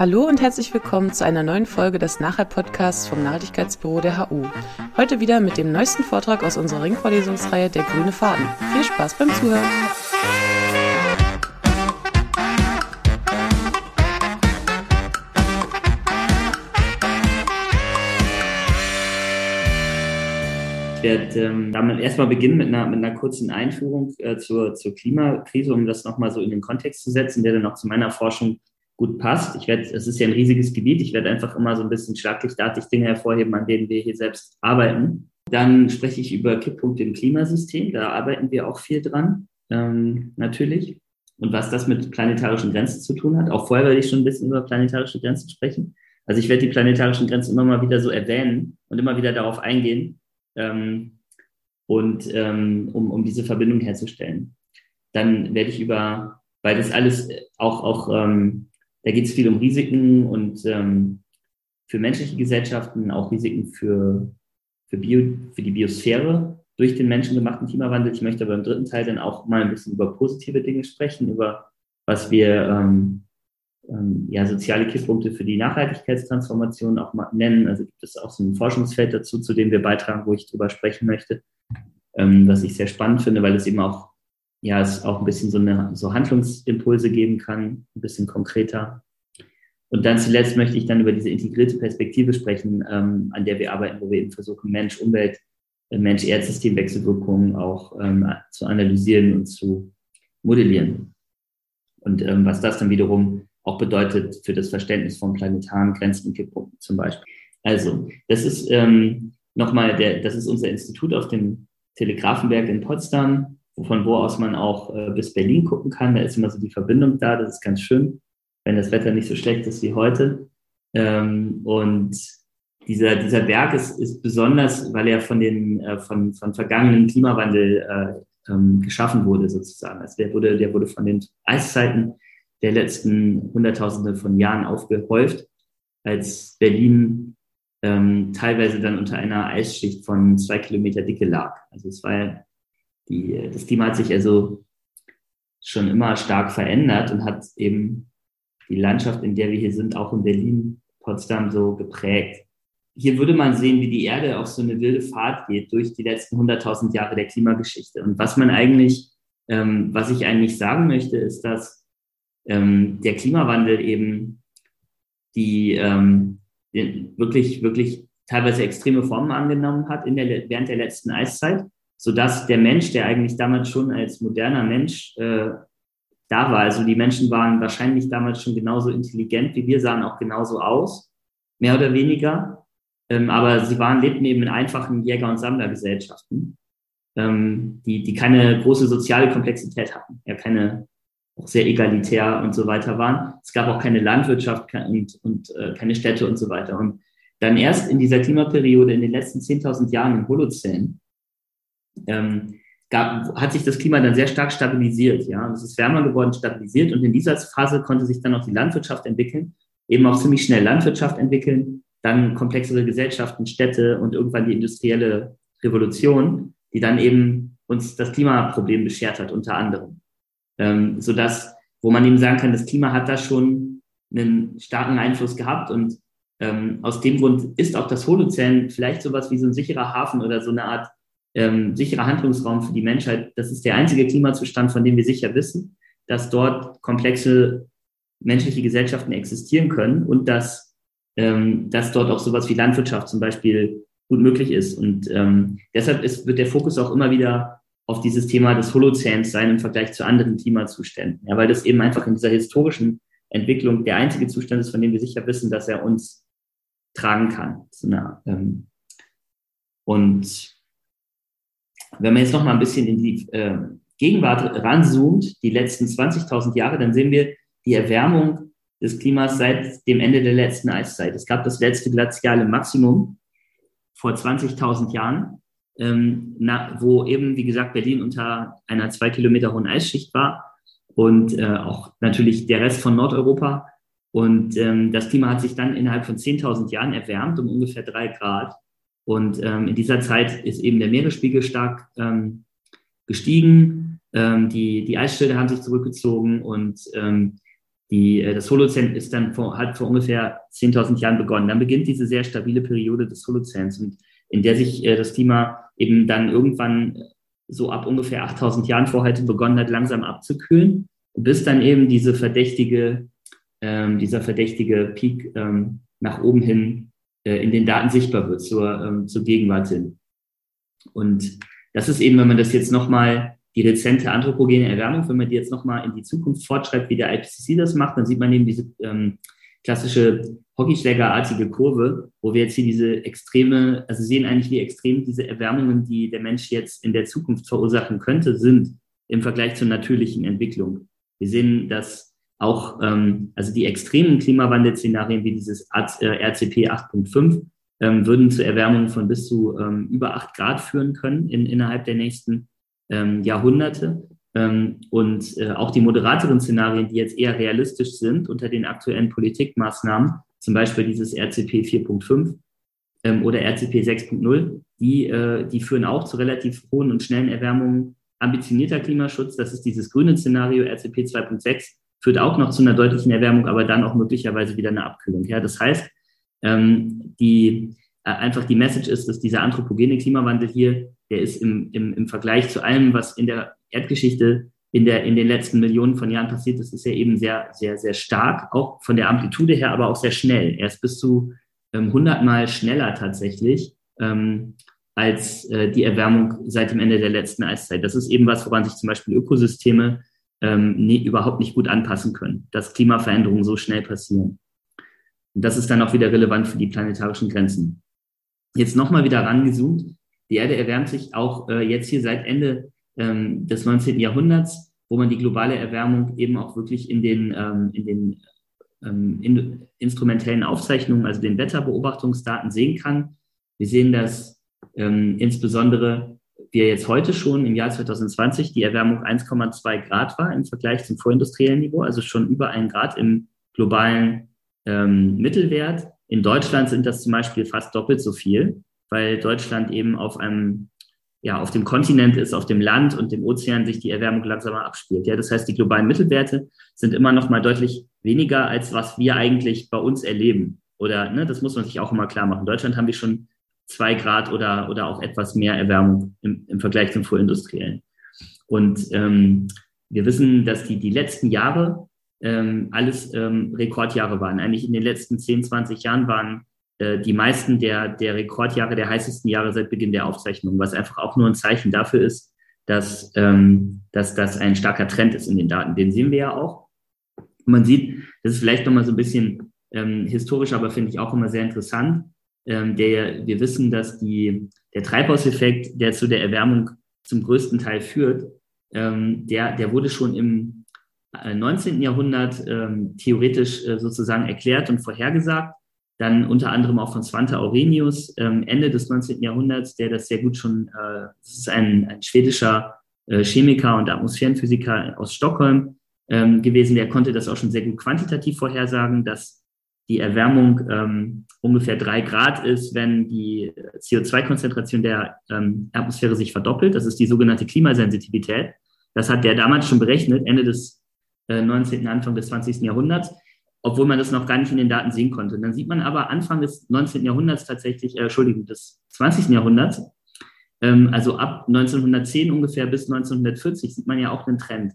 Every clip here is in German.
Hallo und herzlich willkommen zu einer neuen Folge des Nachhalt-Podcasts vom Nachhaltigkeitsbüro der HU. Heute wieder mit dem neuesten Vortrag aus unserer Ringvorlesungsreihe Der grüne Faden. Viel Spaß beim Zuhören! Ich werde ähm, damit erstmal beginnen mit einer, mit einer kurzen Einführung äh, zur, zur Klimakrise, um das nochmal so in den Kontext zu setzen, der dann auch zu meiner Forschung gut passt. Ich werde, es ist ja ein riesiges Gebiet, ich werde einfach immer so ein bisschen schlaglichtartig Dinge hervorheben, an denen wir hier selbst arbeiten. Dann spreche ich über Kipppunkte im Klimasystem, da arbeiten wir auch viel dran, ähm, natürlich. Und was das mit planetarischen Grenzen zu tun hat. Auch vorher werde ich schon ein bisschen über planetarische Grenzen sprechen. Also ich werde die planetarischen Grenzen immer mal wieder so erwähnen und immer wieder darauf eingehen, ähm, und ähm, um, um diese Verbindung herzustellen. Dann werde ich über, weil das alles auch, auch ähm, da geht es viel um Risiken und ähm, für menschliche Gesellschaften, auch Risiken für, für, Bio, für die Biosphäre durch den menschengemachten Klimawandel. Ich möchte aber im dritten Teil dann auch mal ein bisschen über positive Dinge sprechen, über was wir ähm, ähm, ja, soziale Kipppunkte für die Nachhaltigkeitstransformation auch mal nennen. Also gibt es auch so ein Forschungsfeld dazu, zu dem wir beitragen, wo ich drüber sprechen möchte, ähm, was ich sehr spannend finde, weil es eben auch ja, es auch ein bisschen so eine, so Handlungsimpulse geben kann, ein bisschen konkreter. Und dann zuletzt möchte ich dann über diese integrierte Perspektive sprechen, ähm, an der wir arbeiten, wo wir eben versuchen, Mensch, Umwelt, äh, Mensch-Erdsystem-Wechselwirkungen auch ähm, zu analysieren und zu modellieren. Und ähm, was das dann wiederum auch bedeutet für das Verständnis von planetaren Grenzen und Kipppunkten zum Beispiel. Also, das ist ähm, nochmal der, das ist unser Institut auf dem Telegrafenberg in Potsdam von wo aus man auch äh, bis Berlin gucken kann. Da ist immer so die Verbindung da, das ist ganz schön, wenn das Wetter nicht so schlecht ist wie heute. Ähm, und dieser, dieser Berg ist, ist besonders, weil er von den äh, von, von vergangenen Klimawandel äh, ähm, geschaffen wurde, sozusagen. Also der wurde, der wurde von den Eiszeiten der letzten Hunderttausende von Jahren aufgehäuft, als Berlin ähm, teilweise dann unter einer Eisschicht von zwei Kilometer Dicke lag. Also es war die, das Klima hat sich also schon immer stark verändert und hat eben die Landschaft, in der wir hier sind, auch in Berlin, Potsdam so geprägt. Hier würde man sehen, wie die Erde auf so eine wilde Fahrt geht durch die letzten 100.000 Jahre der Klimageschichte. Und was man eigentlich, ähm, was ich eigentlich sagen möchte, ist, dass ähm, der Klimawandel eben die, ähm, wirklich, wirklich teilweise extreme Formen angenommen hat in der, während der letzten Eiszeit sodass der Mensch, der eigentlich damals schon als moderner Mensch äh, da war, also die Menschen waren wahrscheinlich damals schon genauso intelligent wie wir, sahen auch genauso aus, mehr oder weniger, ähm, aber sie waren, lebten eben in einfachen Jäger- und Sammlergesellschaften, ähm, die, die keine große soziale Komplexität hatten, ja keine auch sehr egalitär und so weiter waren. Es gab auch keine Landwirtschaft und, und äh, keine Städte und so weiter. Und dann erst in dieser Klimaperiode in den letzten 10.000 Jahren im Holozän ähm, gab, hat sich das Klima dann sehr stark stabilisiert. Ja, es ist wärmer geworden, stabilisiert. Und in dieser Phase konnte sich dann auch die Landwirtschaft entwickeln, eben auch ziemlich schnell Landwirtschaft entwickeln, dann komplexere Gesellschaften, Städte und irgendwann die industrielle Revolution, die dann eben uns das Klimaproblem beschert hat, unter anderem. Ähm, sodass, wo man eben sagen kann, das Klima hat da schon einen starken Einfluss gehabt und ähm, aus dem Grund ist auch das Holozän vielleicht sowas wie so ein sicherer Hafen oder so eine Art ähm, sicherer Handlungsraum für die Menschheit. Das ist der einzige Klimazustand, von dem wir sicher wissen, dass dort komplexe menschliche Gesellschaften existieren können und dass, ähm, dass dort auch sowas wie Landwirtschaft zum Beispiel gut möglich ist. Und ähm, deshalb ist, wird der Fokus auch immer wieder auf dieses Thema des Holozäns sein im Vergleich zu anderen Klimazuständen. Ja, weil das eben einfach in dieser historischen Entwicklung der einzige Zustand ist, von dem wir sicher wissen, dass er uns tragen kann. Ähm, und wenn man jetzt noch mal ein bisschen in die äh, Gegenwart ranzoomt, die letzten 20.000 Jahre, dann sehen wir die Erwärmung des Klimas seit dem Ende der letzten Eiszeit. Es gab das letzte glaziale Maximum vor 20.000 Jahren, ähm, na, wo eben, wie gesagt, Berlin unter einer zwei Kilometer hohen Eisschicht war und äh, auch natürlich der Rest von Nordeuropa. Und ähm, das Klima hat sich dann innerhalb von 10.000 Jahren erwärmt um ungefähr drei Grad. Und ähm, in dieser Zeit ist eben der Meeresspiegel stark ähm, gestiegen. Ähm, die, die Eisschilde haben sich zurückgezogen und ähm, die, äh, das Holozän ist dann vor, hat vor ungefähr 10.000 Jahren begonnen. Dann beginnt diese sehr stabile Periode des Holozäns in der sich äh, das Klima eben dann irgendwann so ab ungefähr 8000 Jahren vor heute begonnen hat, langsam abzukühlen, bis dann eben diese verdächtige, ähm, dieser verdächtige Peak ähm, nach oben hin in den Daten sichtbar wird, zur, ähm, zur Gegenwart hin. Und das ist eben, wenn man das jetzt nochmal, die rezente anthropogene Erwärmung, wenn man die jetzt nochmal in die Zukunft fortschreibt, wie der IPCC das macht, dann sieht man eben diese ähm, klassische Hockeyschlägerartige Kurve, wo wir jetzt hier diese extreme, also sehen eigentlich, wie extrem diese Erwärmungen, die der Mensch jetzt in der Zukunft verursachen könnte, sind im Vergleich zur natürlichen Entwicklung. Wir sehen, dass auch ähm, also die extremen Klimawandelszenarien wie dieses RCP 8.5 ähm, würden zu Erwärmungen von bis zu ähm, über acht Grad führen können in, innerhalb der nächsten ähm, Jahrhunderte. Ähm, und äh, auch die moderateren Szenarien, die jetzt eher realistisch sind unter den aktuellen Politikmaßnahmen, zum Beispiel dieses RCP 4.5 ähm, oder RCP 6.0, die, äh, die führen auch zu relativ hohen und schnellen Erwärmungen. Ambitionierter Klimaschutz, das ist dieses grüne Szenario, RCP 2.6, führt auch noch zu einer deutlichen Erwärmung, aber dann auch möglicherweise wieder eine Abkühlung. Ja, das heißt, ähm, die, äh, einfach die Message ist, dass dieser anthropogene Klimawandel hier, der ist im, im, im Vergleich zu allem, was in der Erdgeschichte in, der, in den letzten Millionen von Jahren passiert ist, ist er eben sehr, sehr, sehr stark, auch von der Amplitude her, aber auch sehr schnell. Er ist bis zu ähm, 100 Mal schneller tatsächlich ähm, als äh, die Erwärmung seit dem Ende der letzten Eiszeit. Das ist eben was, woran sich zum Beispiel Ökosysteme ähm, nie, überhaupt nicht gut anpassen können, dass Klimaveränderungen so schnell passieren. Und das ist dann auch wieder relevant für die planetarischen Grenzen. Jetzt nochmal wieder rangezoomt. Die Erde erwärmt sich auch äh, jetzt hier seit Ende ähm, des 19. Jahrhunderts, wo man die globale Erwärmung eben auch wirklich in den, ähm, in den ähm, in, instrumentellen Aufzeichnungen, also den Wetterbeobachtungsdaten sehen kann. Wir sehen, dass ähm, insbesondere wir jetzt heute schon im Jahr 2020 die Erwärmung 1,2 Grad war im Vergleich zum vorindustriellen Niveau, also schon über ein Grad im globalen ähm, Mittelwert. In Deutschland sind das zum Beispiel fast doppelt so viel, weil Deutschland eben auf einem ja, auf dem Kontinent ist, auf dem Land und dem Ozean sich die Erwärmung langsamer abspielt. Ja, das heißt, die globalen Mittelwerte sind immer noch mal deutlich weniger, als was wir eigentlich bei uns erleben. Oder, ne, das muss man sich auch immer klar machen. In Deutschland haben wir schon zwei Grad oder, oder auch etwas mehr Erwärmung im, im Vergleich zum vorindustriellen. Und ähm, wir wissen, dass die, die letzten Jahre ähm, alles ähm, Rekordjahre waren. Eigentlich in den letzten 10, 20 Jahren waren äh, die meisten der, der Rekordjahre, der heißesten Jahre seit Beginn der Aufzeichnung, was einfach auch nur ein Zeichen dafür ist, dass, ähm, dass das ein starker Trend ist in den Daten. Den sehen wir ja auch. Man sieht, das ist vielleicht nochmal so ein bisschen ähm, historisch, aber finde ich auch immer sehr interessant. Ähm, der, wir wissen, dass die, der Treibhauseffekt, der zu der Erwärmung zum größten Teil führt, ähm, der, der wurde schon im 19. Äh, Jahrhundert ähm, theoretisch äh, sozusagen erklärt und vorhergesagt dann unter anderem auch von Svante Aurenius, ähm, Ende des 19. Jahrhunderts, der das sehr gut schon, äh, das ist ein, ein schwedischer äh, Chemiker und Atmosphärenphysiker aus Stockholm ähm, gewesen, der konnte das auch schon sehr gut quantitativ vorhersagen, dass die Erwärmung ähm, ungefähr drei Grad ist, wenn die CO2-Konzentration der ähm, Atmosphäre sich verdoppelt. Das ist die sogenannte Klimasensitivität. Das hat der damals schon berechnet, Ende des äh, 19., Anfang des 20. Jahrhunderts obwohl man das noch gar nicht in den Daten sehen konnte. Und dann sieht man aber Anfang des 19. Jahrhunderts tatsächlich, äh, Entschuldigung, des 20. Jahrhunderts, ähm, also ab 1910 ungefähr bis 1940 sieht man ja auch einen Trend.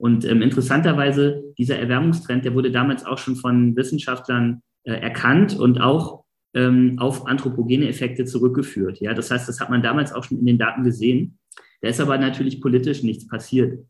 Und ähm, interessanterweise, dieser Erwärmungstrend, der wurde damals auch schon von Wissenschaftlern äh, erkannt und auch ähm, auf anthropogene Effekte zurückgeführt. Ja, das heißt, das hat man damals auch schon in den Daten gesehen. Da ist aber natürlich politisch nichts passiert.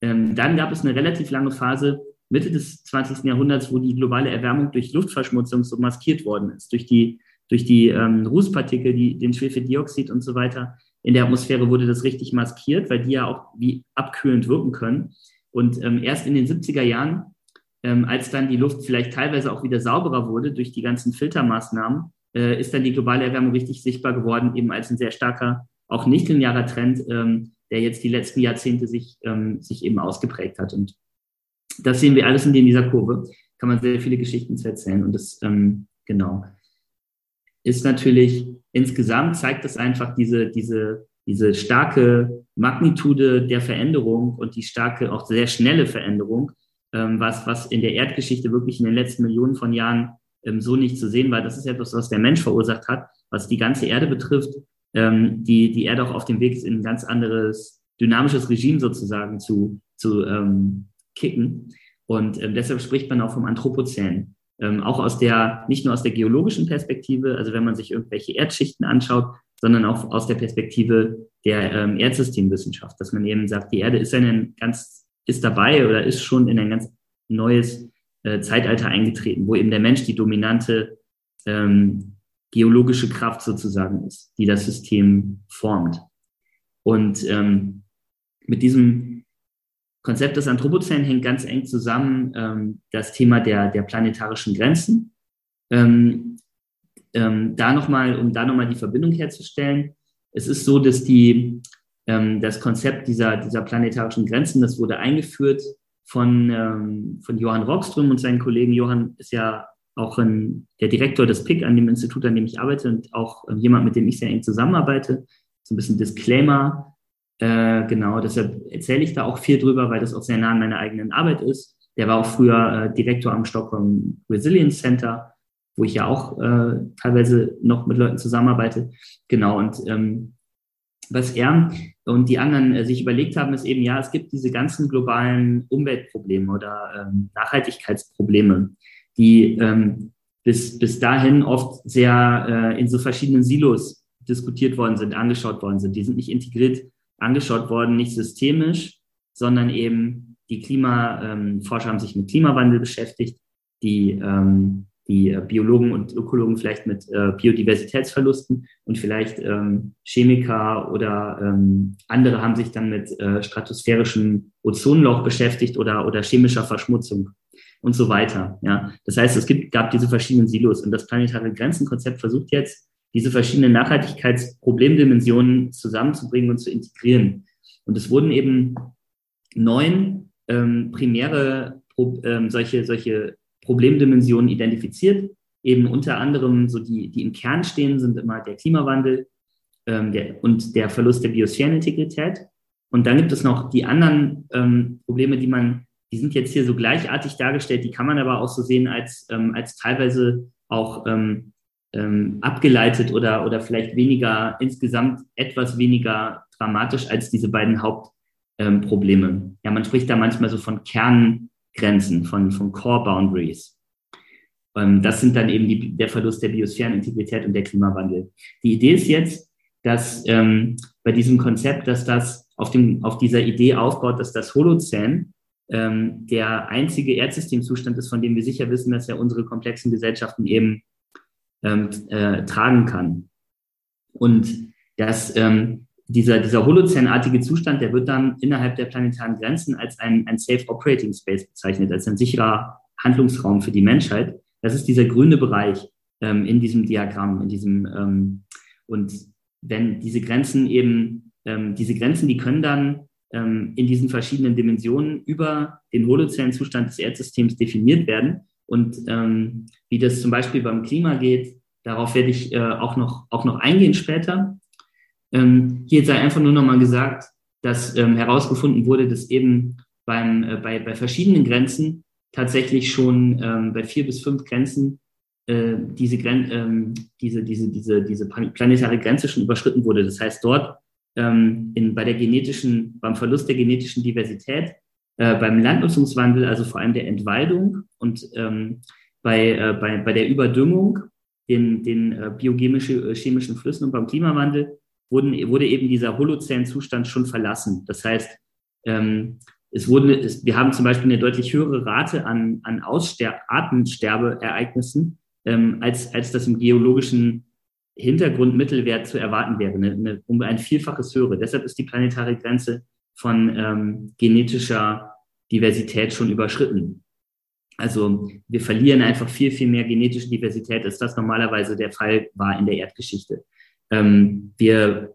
Ähm, dann gab es eine relativ lange Phase, Mitte des 20. Jahrhunderts, wo die globale Erwärmung durch Luftverschmutzung so maskiert worden ist, durch die, durch die ähm, Rußpartikel, die, den Schwefeldioxid und so weiter. In der Atmosphäre wurde das richtig maskiert, weil die ja auch wie abkühlend wirken können. Und ähm, erst in den 70er Jahren, ähm, als dann die Luft vielleicht teilweise auch wieder sauberer wurde durch die ganzen Filtermaßnahmen, äh, ist dann die globale Erwärmung richtig sichtbar geworden, eben als ein sehr starker, auch nicht linearer Trend, ähm, der jetzt die letzten Jahrzehnte sich, ähm, sich eben ausgeprägt hat. Und das sehen wir alles in dieser Kurve. Kann man sehr viele Geschichten zu erzählen. Und das, ähm, genau, ist natürlich insgesamt zeigt es einfach diese, diese, diese starke Magnitude der Veränderung und die starke, auch sehr schnelle Veränderung, was, was in der Erdgeschichte wirklich in den letzten Millionen von Jahren ähm, so nicht zu sehen war. Das ist etwas, was der Mensch verursacht hat, was die ganze Erde betrifft, ähm, die, die Erde auch auf dem Weg ist, in ein ganz anderes dynamisches Regime sozusagen zu, zu ähm, kicken. Und ähm, deshalb spricht man auch vom Anthropozän. Ähm, auch aus der, nicht nur aus der geologischen Perspektive, also wenn man sich irgendwelche Erdschichten anschaut, sondern auch aus der Perspektive der ähm, Erdsystemwissenschaft, dass man eben sagt, die Erde ist ein ganz, ist dabei oder ist schon in ein ganz neues äh, Zeitalter eingetreten, wo eben der Mensch die dominante ähm, geologische Kraft sozusagen ist, die das System formt. Und ähm, mit diesem Konzept des Anthropozän hängt ganz eng zusammen ähm, das Thema der, der planetarischen Grenzen. Ähm, ähm, da nochmal, um da nochmal die Verbindung herzustellen, es ist so, dass die, ähm, das Konzept dieser, dieser planetarischen Grenzen, das wurde eingeführt von, ähm, von Johann Rockström und seinen Kollegen. Johann ist ja auch ein, der Direktor des PIC an dem Institut, an dem ich arbeite und auch ähm, jemand, mit dem ich sehr eng zusammenarbeite. So ein bisschen Disclaimer. Äh, genau, deshalb erzähle ich da auch viel drüber, weil das auch sehr nah an meiner eigenen Arbeit ist. Der war auch früher äh, Direktor am Stockholm Resilience Center wo ich ja auch äh, teilweise noch mit Leuten zusammenarbeite. Genau, und ähm, was er und die anderen äh, sich überlegt haben, ist eben, ja, es gibt diese ganzen globalen Umweltprobleme oder ähm, Nachhaltigkeitsprobleme, die ähm, bis, bis dahin oft sehr äh, in so verschiedenen Silos diskutiert worden sind, angeschaut worden sind. Die sind nicht integriert angeschaut worden, nicht systemisch, sondern eben die Klimaforscher ähm, haben sich mit Klimawandel beschäftigt, die ähm, die äh, Biologen und Ökologen vielleicht mit äh, Biodiversitätsverlusten und vielleicht ähm, Chemiker oder ähm, andere haben sich dann mit äh, stratosphärischem Ozonloch beschäftigt oder, oder chemischer Verschmutzung und so weiter. Ja, das heißt, es gibt, gab diese verschiedenen Silos und das planetare Grenzenkonzept versucht jetzt, diese verschiedenen Nachhaltigkeitsproblemdimensionen zusammenzubringen und zu integrieren. Und es wurden eben neun ähm, primäre ähm, solche, solche Problemdimensionen identifiziert. Eben unter anderem so die, die im Kern stehen, sind immer der Klimawandel ähm, der, und der Verlust der Biosphärenintegrität. Und dann gibt es noch die anderen ähm, Probleme, die man, die sind jetzt hier so gleichartig dargestellt, die kann man aber auch so sehen als, ähm, als teilweise auch ähm, ähm, abgeleitet oder, oder vielleicht weniger, insgesamt etwas weniger dramatisch als diese beiden Hauptprobleme. Ähm, ja, man spricht da manchmal so von Kern, Grenzen, von, von Core Boundaries. Ähm, das sind dann eben die, der Verlust der Biosphärenintegrität und der Klimawandel. Die Idee ist jetzt, dass ähm, bei diesem Konzept, dass das auf, dem, auf dieser Idee aufbaut, dass das Holozän ähm, der einzige Erdsystemzustand ist, von dem wir sicher wissen, dass er unsere komplexen Gesellschaften eben ähm, äh, tragen kann. Und dass ähm, dieser, dieser Holozänartige Zustand, der wird dann innerhalb der planetaren Grenzen als ein, ein Safe Operating Space bezeichnet, als ein sicherer Handlungsraum für die Menschheit. Das ist dieser grüne Bereich ähm, in diesem Diagramm, in diesem ähm, und wenn diese Grenzen eben, ähm, diese Grenzen, die können dann ähm, in diesen verschiedenen Dimensionen über den Holozänzustand des Erdsystems definiert werden. Und ähm, wie das zum Beispiel beim Klima geht, darauf werde ich äh, auch, noch, auch noch eingehen später. Ähm, hier sei einfach nur nochmal gesagt, dass ähm, herausgefunden wurde, dass eben beim, äh, bei, bei verschiedenen Grenzen tatsächlich schon ähm, bei vier bis fünf Grenzen äh, diese, Gren ähm, diese, diese, diese, diese planetare Grenze schon überschritten wurde. Das heißt, dort ähm, in, bei der genetischen, beim Verlust der genetischen Diversität, äh, beim Landnutzungswandel, also vor allem der Entwaldung und ähm, bei, äh, bei, bei der Überdüngung, den, den äh, biochemischen äh, Flüssen und beim Klimawandel wurden, wurde eben dieser Holozän-Zustand schon verlassen. Das heißt, ähm, es wurde, es, wir haben zum Beispiel eine deutlich höhere Rate an, an Ausster Artensterbeereignissen, ähm, als, als das im geologischen Hintergrundmittelwert zu erwarten wäre, eine, eine, um ein Vielfaches höhere. Deshalb ist die planetare Grenze von ähm, genetischer Diversität schon überschritten. Also wir verlieren einfach viel, viel mehr genetische Diversität, als das normalerweise der Fall war in der Erdgeschichte. Ähm, wir,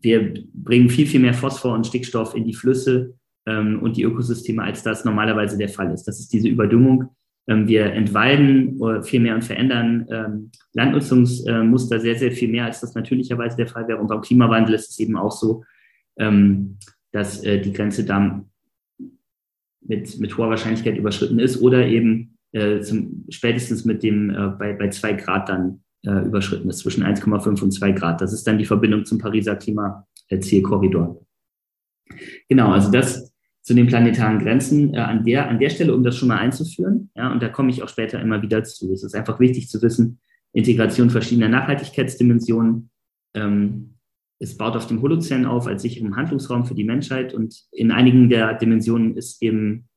wir bringen viel, viel mehr Phosphor und Stickstoff in die Flüsse ähm, und die Ökosysteme, als das normalerweise der Fall ist. Das ist diese Überdüngung. Ähm, wir entwalden viel mehr und verändern ähm, Landnutzungsmuster sehr, sehr viel mehr, als das natürlicherweise der Fall wäre. Und beim Klimawandel ist es eben auch so, ähm, dass äh, die Grenze da mit, mit hoher Wahrscheinlichkeit überschritten ist oder eben äh, zum, spätestens mit dem äh, bei, bei zwei Grad dann äh, überschritten ist, zwischen 1,5 und 2 Grad. Das ist dann die Verbindung zum Pariser Klimazielkorridor. Genau, also das zu den planetaren Grenzen äh, an, der, an der Stelle, um das schon mal einzuführen. Ja, und da komme ich auch später immer wieder zu. Es ist einfach wichtig zu wissen, Integration verschiedener Nachhaltigkeitsdimensionen. Ähm, es baut auf dem Holozän auf als sicheren Handlungsraum für die Menschheit und in einigen der Dimensionen ist eben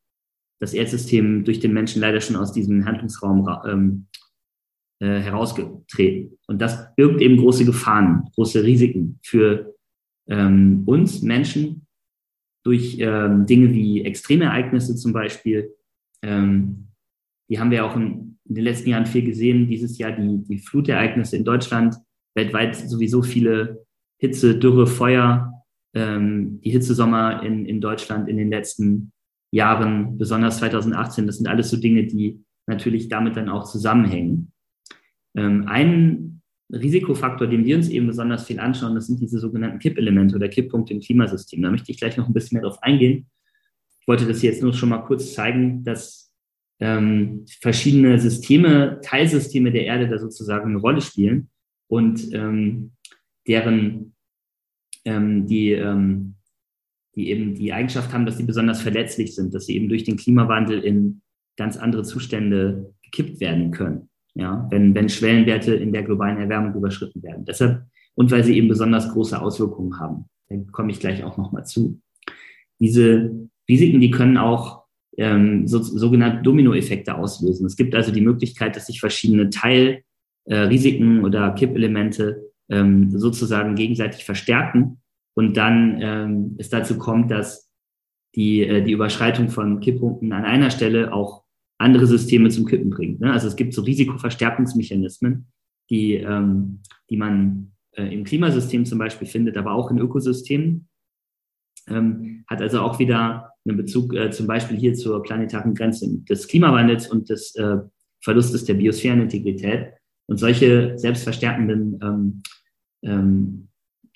das Erdsystem durch den Menschen leider schon aus diesem Handlungsraum ähm, äh, herausgetreten. Und das birgt eben große Gefahren, große Risiken für ähm, uns Menschen durch ähm, Dinge wie Extremereignisse zum Beispiel. Ähm, die haben wir auch in, in, den letzten Jahren viel gesehen. Dieses Jahr die, die Flutereignisse in Deutschland, weltweit sowieso viele Hitze, Dürre, Feuer, ähm, die Hitzesommer in, in Deutschland in den letzten Jahren, besonders 2018. Das sind alles so Dinge, die natürlich damit dann auch zusammenhängen. Ähm, ein Risikofaktor, den wir uns eben besonders viel anschauen, das sind diese sogenannten Kippelemente oder Kipppunkte im Klimasystem. Da möchte ich gleich noch ein bisschen mehr drauf eingehen. Ich wollte das jetzt nur schon mal kurz zeigen, dass ähm, verschiedene Systeme, Teilsysteme der Erde da sozusagen eine Rolle spielen und ähm, deren ähm, die, ähm, die eben die Eigenschaft haben, dass sie besonders verletzlich sind, dass sie eben durch den Klimawandel in ganz andere Zustände gekippt werden können ja, wenn, wenn Schwellenwerte in der globalen Erwärmung überschritten werden. Deshalb, und weil sie eben besonders große Auswirkungen haben. Da komme ich gleich auch nochmal zu. Diese Risiken, die können auch ähm, so, sogenannte Dominoeffekte auslösen. Es gibt also die Möglichkeit, dass sich verschiedene Teilrisiken äh, oder Kippelemente ähm, sozusagen gegenseitig verstärken und dann ähm, es dazu kommt, dass die, äh, die Überschreitung von Kipppunkten an einer Stelle auch andere Systeme zum Kippen bringt. Ne? Also es gibt so Risikoverstärkungsmechanismen, die, ähm, die man äh, im Klimasystem zum Beispiel findet, aber auch in Ökosystemen. Ähm, hat also auch wieder einen Bezug äh, zum Beispiel hier zur planetaren Grenze des Klimawandels und des äh, Verlustes der Biosphärenintegrität. Und solche selbstverstärkenden ähm, ähm,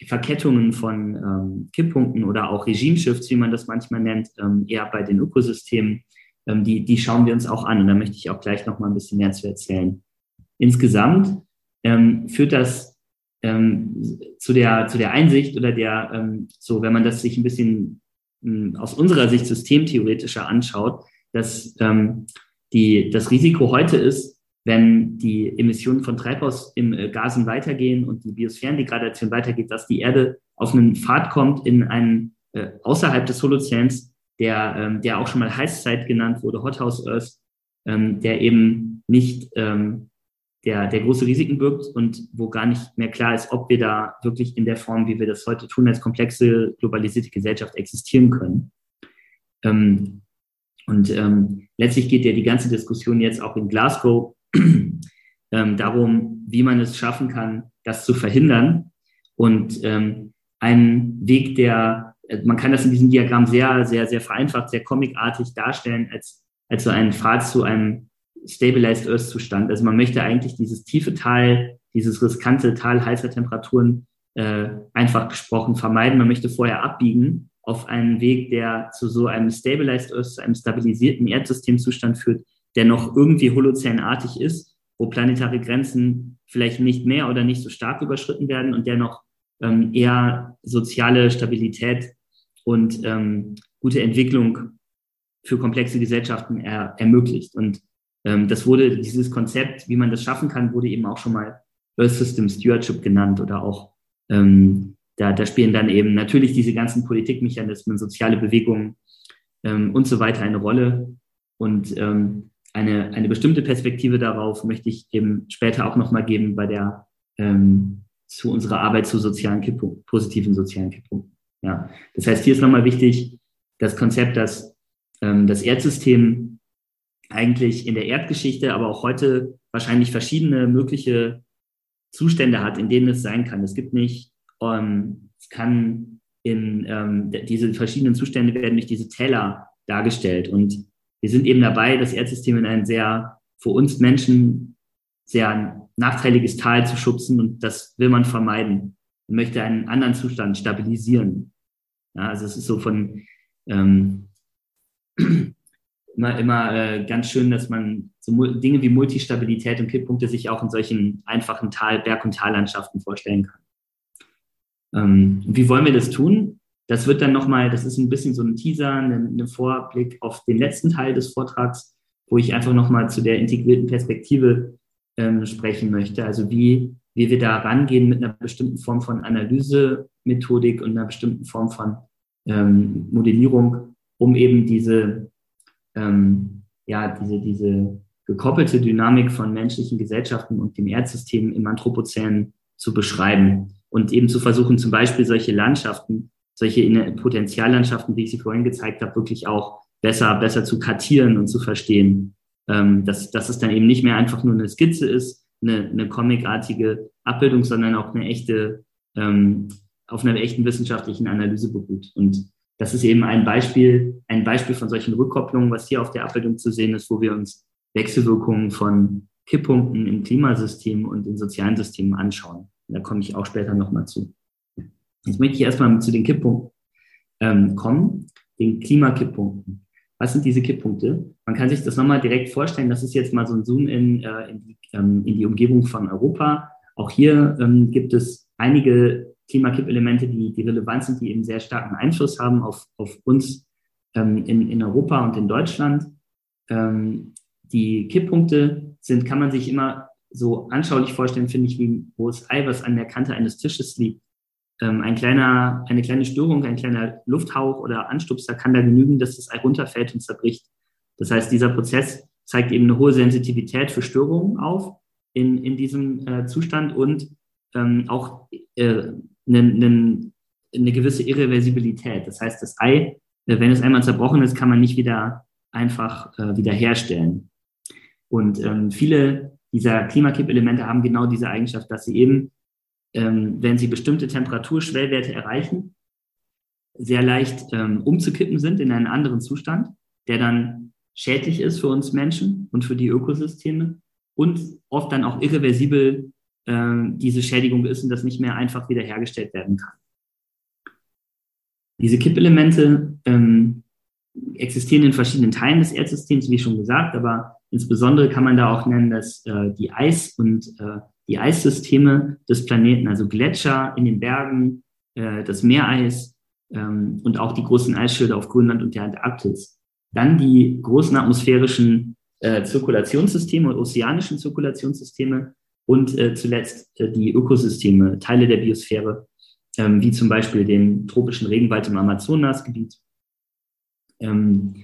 Verkettungen von ähm, Kipppunkten oder auch Regimeshifts, wie man das manchmal nennt, ähm, eher bei den Ökosystemen, ähm, die, die schauen wir uns auch an. Und da möchte ich auch gleich noch mal ein bisschen mehr zu erzählen. Insgesamt ähm, führt das ähm, zu, der, zu der Einsicht oder der, ähm, so, wenn man das sich ein bisschen ähm, aus unserer Sicht systemtheoretischer anschaut, dass ähm, die, das Risiko heute ist, wenn die Emissionen von Treibhausgasen weitergehen und die Biosphärendegradation weitergeht, dass die Erde auf einen Pfad kommt in einen äh, außerhalb des Holozäns, der, ähm, der auch schon mal Heißzeit genannt wurde, Hothouse Earth, ähm, der eben nicht ähm, der, der große Risiken birgt und wo gar nicht mehr klar ist, ob wir da wirklich in der Form, wie wir das heute tun, als komplexe, globalisierte Gesellschaft existieren können. Ähm, und ähm, letztlich geht ja die ganze Diskussion jetzt auch in Glasgow ähm, darum, wie man es schaffen kann, das zu verhindern. Und ähm, ein Weg, der man kann das in diesem Diagramm sehr, sehr, sehr vereinfacht, sehr comicartig darstellen, als, als so ein Pfad zu einem Stabilized Earth Zustand. Also man möchte eigentlich dieses tiefe Tal, dieses riskante Tal heißer Temperaturen äh, einfach gesprochen vermeiden. Man möchte vorher abbiegen auf einen Weg, der zu so einem Stabilized Earth, zu einem stabilisierten Erdsystemzustand führt, der noch irgendwie holozänartig ist, wo planetare Grenzen vielleicht nicht mehr oder nicht so stark überschritten werden und der noch ähm, eher soziale Stabilität und ähm, gute Entwicklung für komplexe Gesellschaften er, ermöglicht. Und ähm, das wurde, dieses Konzept, wie man das schaffen kann, wurde eben auch schon mal Earth System Stewardship genannt oder auch, ähm, da, da spielen dann eben natürlich diese ganzen Politikmechanismen, soziale Bewegungen ähm, und so weiter eine Rolle. Und ähm, eine, eine bestimmte Perspektive darauf möchte ich eben später auch nochmal geben bei der, ähm, zu unserer Arbeit zu sozialen Kipppunkten, positiven sozialen Kipppunkten. Ja, das heißt, hier ist nochmal wichtig, das Konzept, dass ähm, das Erdsystem eigentlich in der Erdgeschichte, aber auch heute wahrscheinlich verschiedene mögliche Zustände hat, in denen es sein kann. Es gibt nicht, ähm, es kann in ähm, diese verschiedenen Zustände werden durch diese Täler dargestellt. Und wir sind eben dabei, das Erdsystem in ein sehr für uns Menschen sehr nachteiliges Tal zu schubsen und das will man vermeiden und möchte einen anderen Zustand stabilisieren. Ja, also es ist so von, ähm, immer, immer äh, ganz schön, dass man so Dinge wie Multistabilität und Kipppunkte sich auch in solchen einfachen Tal-, Berg- und Tallandschaften vorstellen kann. Ähm, wie wollen wir das tun? Das wird dann nochmal, das ist ein bisschen so ein Teaser, ein, ein Vorblick auf den letzten Teil des Vortrags, wo ich einfach nochmal zu der integrierten Perspektive ähm, sprechen möchte. Also wie, wie wir da rangehen mit einer bestimmten Form von Analysemethodik und einer bestimmten Form von ähm, Modellierung, um eben diese, ähm, ja, diese, diese gekoppelte Dynamik von menschlichen Gesellschaften und dem Erdsystem im Anthropozän zu beschreiben und eben zu versuchen, zum Beispiel solche Landschaften, solche Potenziallandschaften, wie ich sie vorhin gezeigt habe, wirklich auch besser, besser zu kartieren und zu verstehen. Ähm, dass, dass es dann eben nicht mehr einfach nur eine Skizze ist, eine, eine comicartige Abbildung, sondern auch eine echte, ähm, auf einer echten wissenschaftlichen Analyse beruht. Und das ist eben ein Beispiel, ein Beispiel von solchen Rückkopplungen, was hier auf der Abbildung zu sehen ist, wo wir uns Wechselwirkungen von Kipppunkten im Klimasystem und in sozialen Systemen anschauen. Da komme ich auch später nochmal zu. Jetzt möchte ich erstmal zu den Kipppunkten ähm, kommen, den Klimakipppunkten. Was sind diese Kipppunkte? Man kann sich das nochmal direkt vorstellen. Das ist jetzt mal so ein Zoom in, äh, in, die, ähm, in die Umgebung von Europa. Auch hier ähm, gibt es einige Klimakippelemente, die, die relevant sind, die eben sehr starken Einfluss haben auf, auf uns ähm, in, in Europa und in Deutschland. Die Kipppunkte sind, kann man sich immer so anschaulich vorstellen, finde ich, wie ein rohes Ei, was an der Kante eines Tisches liegt. Ähm, ein kleiner, eine kleine Störung, ein kleiner Lufthauch oder Anstupser kann da genügen, dass das Ei runterfällt und zerbricht. Das heißt, dieser Prozess zeigt eben eine hohe Sensitivität für Störungen auf in, in diesem äh, Zustand und ähm, auch äh, eine, eine, eine gewisse Irreversibilität. Das heißt, das Ei, äh, wenn es einmal zerbrochen ist, kann man nicht wieder einfach äh, wiederherstellen. Und ähm, viele dieser Klimakippelemente haben genau diese Eigenschaft, dass sie eben ähm, wenn sie bestimmte Temperaturschwellwerte erreichen, sehr leicht ähm, umzukippen sind in einen anderen Zustand, der dann schädlich ist für uns Menschen und für die Ökosysteme und oft dann auch irreversibel äh, diese Schädigung ist und das nicht mehr einfach wiederhergestellt werden kann. Diese Kippelemente ähm, existieren in verschiedenen Teilen des Erdsystems, wie schon gesagt, aber insbesondere kann man da auch nennen, dass äh, die Eis- und äh, die Eissysteme des Planeten, also Gletscher in den Bergen, äh, das Meereis ähm, und auch die großen Eisschilde auf Grönland und der Antarktis. Dann die großen atmosphärischen äh, Zirkulationssysteme und ozeanischen Zirkulationssysteme und äh, zuletzt äh, die Ökosysteme, Teile der Biosphäre, ähm, wie zum Beispiel den tropischen Regenwald im Amazonasgebiet. Ähm,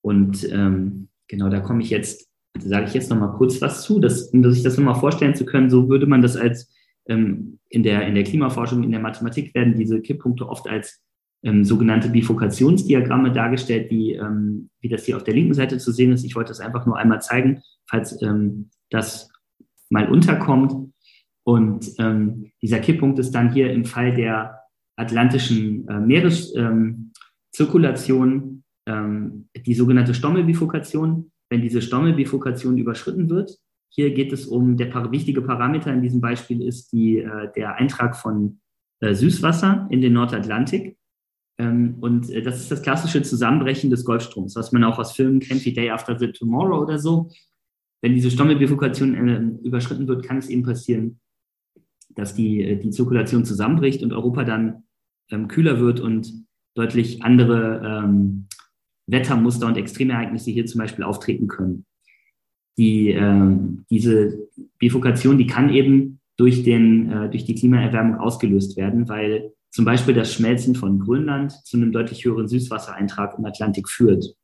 und ähm, genau, da komme ich jetzt sage ich jetzt noch mal kurz was zu, dass, um sich das noch mal vorstellen zu können, so würde man das als ähm, in, der, in der Klimaforschung, in der Mathematik werden diese Kipppunkte oft als ähm, sogenannte Bifurkationsdiagramme dargestellt, wie, ähm, wie das hier auf der linken Seite zu sehen ist. Ich wollte das einfach nur einmal zeigen, falls ähm, das mal unterkommt. Und ähm, dieser Kipppunkt ist dann hier im Fall der atlantischen äh, Meereszirkulation ähm, die sogenannte Stommelbifurkation wenn diese Stommelbifurkation überschritten wird. Hier geht es um, der wichtige Parameter in diesem Beispiel ist die, äh, der Eintrag von äh, Süßwasser in den Nordatlantik. Ähm, und äh, das ist das klassische Zusammenbrechen des Golfstroms, was man auch aus Filmen kennt wie Day After the Tomorrow oder so. Wenn diese Stommelbifurkation überschritten wird, kann es eben passieren, dass die, die Zirkulation zusammenbricht und Europa dann ähm, kühler wird und deutlich andere ähm, Wettermuster und Extremereignisse hier zum Beispiel auftreten können. Die, äh, diese Bifurkation, die kann eben durch, den, äh, durch die Klimaerwärmung ausgelöst werden, weil zum Beispiel das Schmelzen von Grönland zu einem deutlich höheren Süßwassereintrag im Atlantik führt.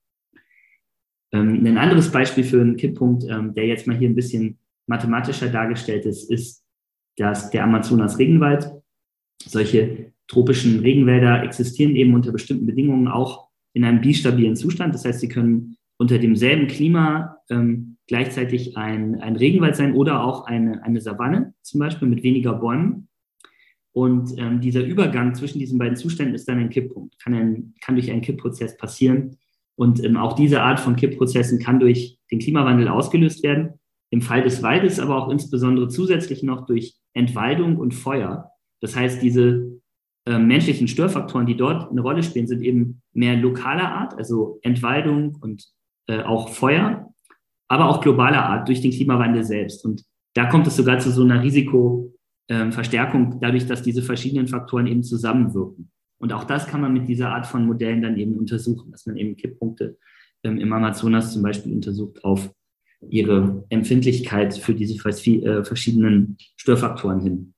Ähm, ein anderes Beispiel für einen Kipppunkt, ähm, der jetzt mal hier ein bisschen mathematischer dargestellt ist, ist dass der Amazonas-Regenwald. Solche tropischen Regenwälder existieren eben unter bestimmten Bedingungen auch in einem bistabilen Zustand. Das heißt, sie können unter demselben Klima ähm, gleichzeitig ein, ein Regenwald sein oder auch eine, eine Savanne, zum Beispiel mit weniger Bäumen. Und ähm, dieser Übergang zwischen diesen beiden Zuständen ist dann ein Kipppunkt, kann, ein, kann durch einen Kippprozess passieren. Und ähm, auch diese Art von Kippprozessen kann durch den Klimawandel ausgelöst werden. Im Fall des Waldes aber auch insbesondere zusätzlich noch durch Entwaldung und Feuer. Das heißt, diese äh, menschlichen Störfaktoren, die dort eine Rolle spielen, sind eben mehr lokaler Art, also Entwaldung und äh, auch Feuer, aber auch globaler Art durch den Klimawandel selbst. Und da kommt es sogar zu so einer Risikoverstärkung, ähm, dadurch, dass diese verschiedenen Faktoren eben zusammenwirken. Und auch das kann man mit dieser Art von Modellen dann eben untersuchen, dass man eben Kipppunkte ähm, im Amazonas zum Beispiel untersucht auf ihre Empfindlichkeit für diese äh, verschiedenen Störfaktoren hin.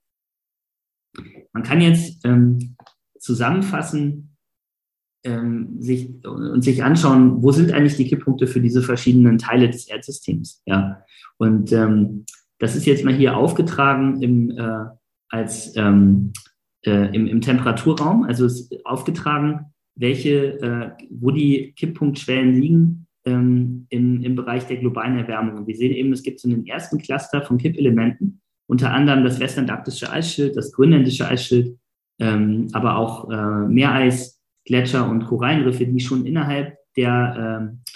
Man kann jetzt ähm, zusammenfassen ähm, sich, und sich anschauen, wo sind eigentlich die Kipppunkte für diese verschiedenen Teile des Erdsystems. Ja? Und ähm, das ist jetzt mal hier aufgetragen im, äh, als, ähm, äh, im, im Temperaturraum, also ist aufgetragen, welche, äh, wo die Kipppunktschwellen liegen ähm, im, im Bereich der globalen Erwärmung. Und wir sehen eben, es gibt so einen ersten Cluster von Kippelementen, unter anderem das westantarktische Eisschild, das grönländische Eisschild, ähm, aber auch äh, Meereis, Gletscher und Korallenriffe, die schon innerhalb der, äh,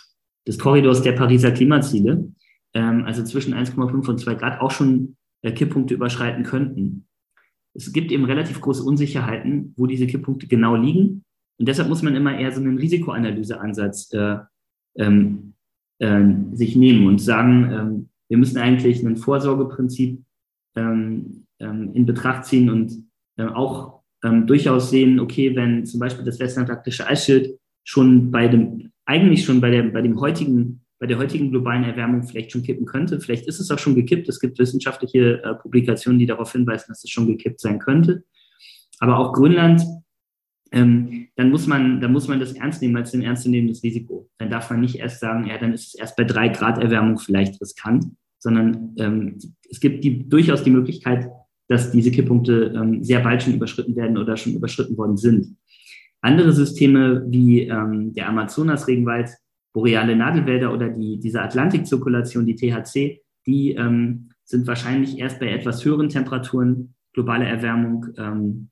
des Korridors der Pariser Klimaziele, ähm, also zwischen 1,5 und 2 Grad, auch schon äh, Kipppunkte überschreiten könnten. Es gibt eben relativ große Unsicherheiten, wo diese Kipppunkte genau liegen. Und deshalb muss man immer eher so einen Risikoanalyseansatz äh, ähm, äh, sich nehmen und sagen, ähm, wir müssen eigentlich ein Vorsorgeprinzip ähm, ähm, in Betracht ziehen und äh, auch ähm, durchaus sehen, okay, wenn zum Beispiel das westantarktische Eisschild schon bei dem, eigentlich schon bei der, bei dem heutigen, bei der heutigen globalen Erwärmung vielleicht schon kippen könnte. Vielleicht ist es auch schon gekippt. Es gibt wissenschaftliche äh, Publikationen, die darauf hinweisen, dass es schon gekippt sein könnte. Aber auch Grönland, ähm, dann muss man, dann muss man das ernst nehmen als ein ernstzunehmendes Risiko. Dann darf man nicht erst sagen, ja, dann ist es erst bei drei Grad Erwärmung vielleicht riskant, sondern ähm, es gibt die, durchaus die Möglichkeit, dass diese Kipppunkte ähm, sehr bald schon überschritten werden oder schon überschritten worden sind. Andere Systeme wie ähm, der Amazonas-Regenwald, boreale Nadelwälder oder die, diese Atlantikzirkulation, die THC, die ähm, sind wahrscheinlich erst bei etwas höheren Temperaturen, globale Erwärmung ähm,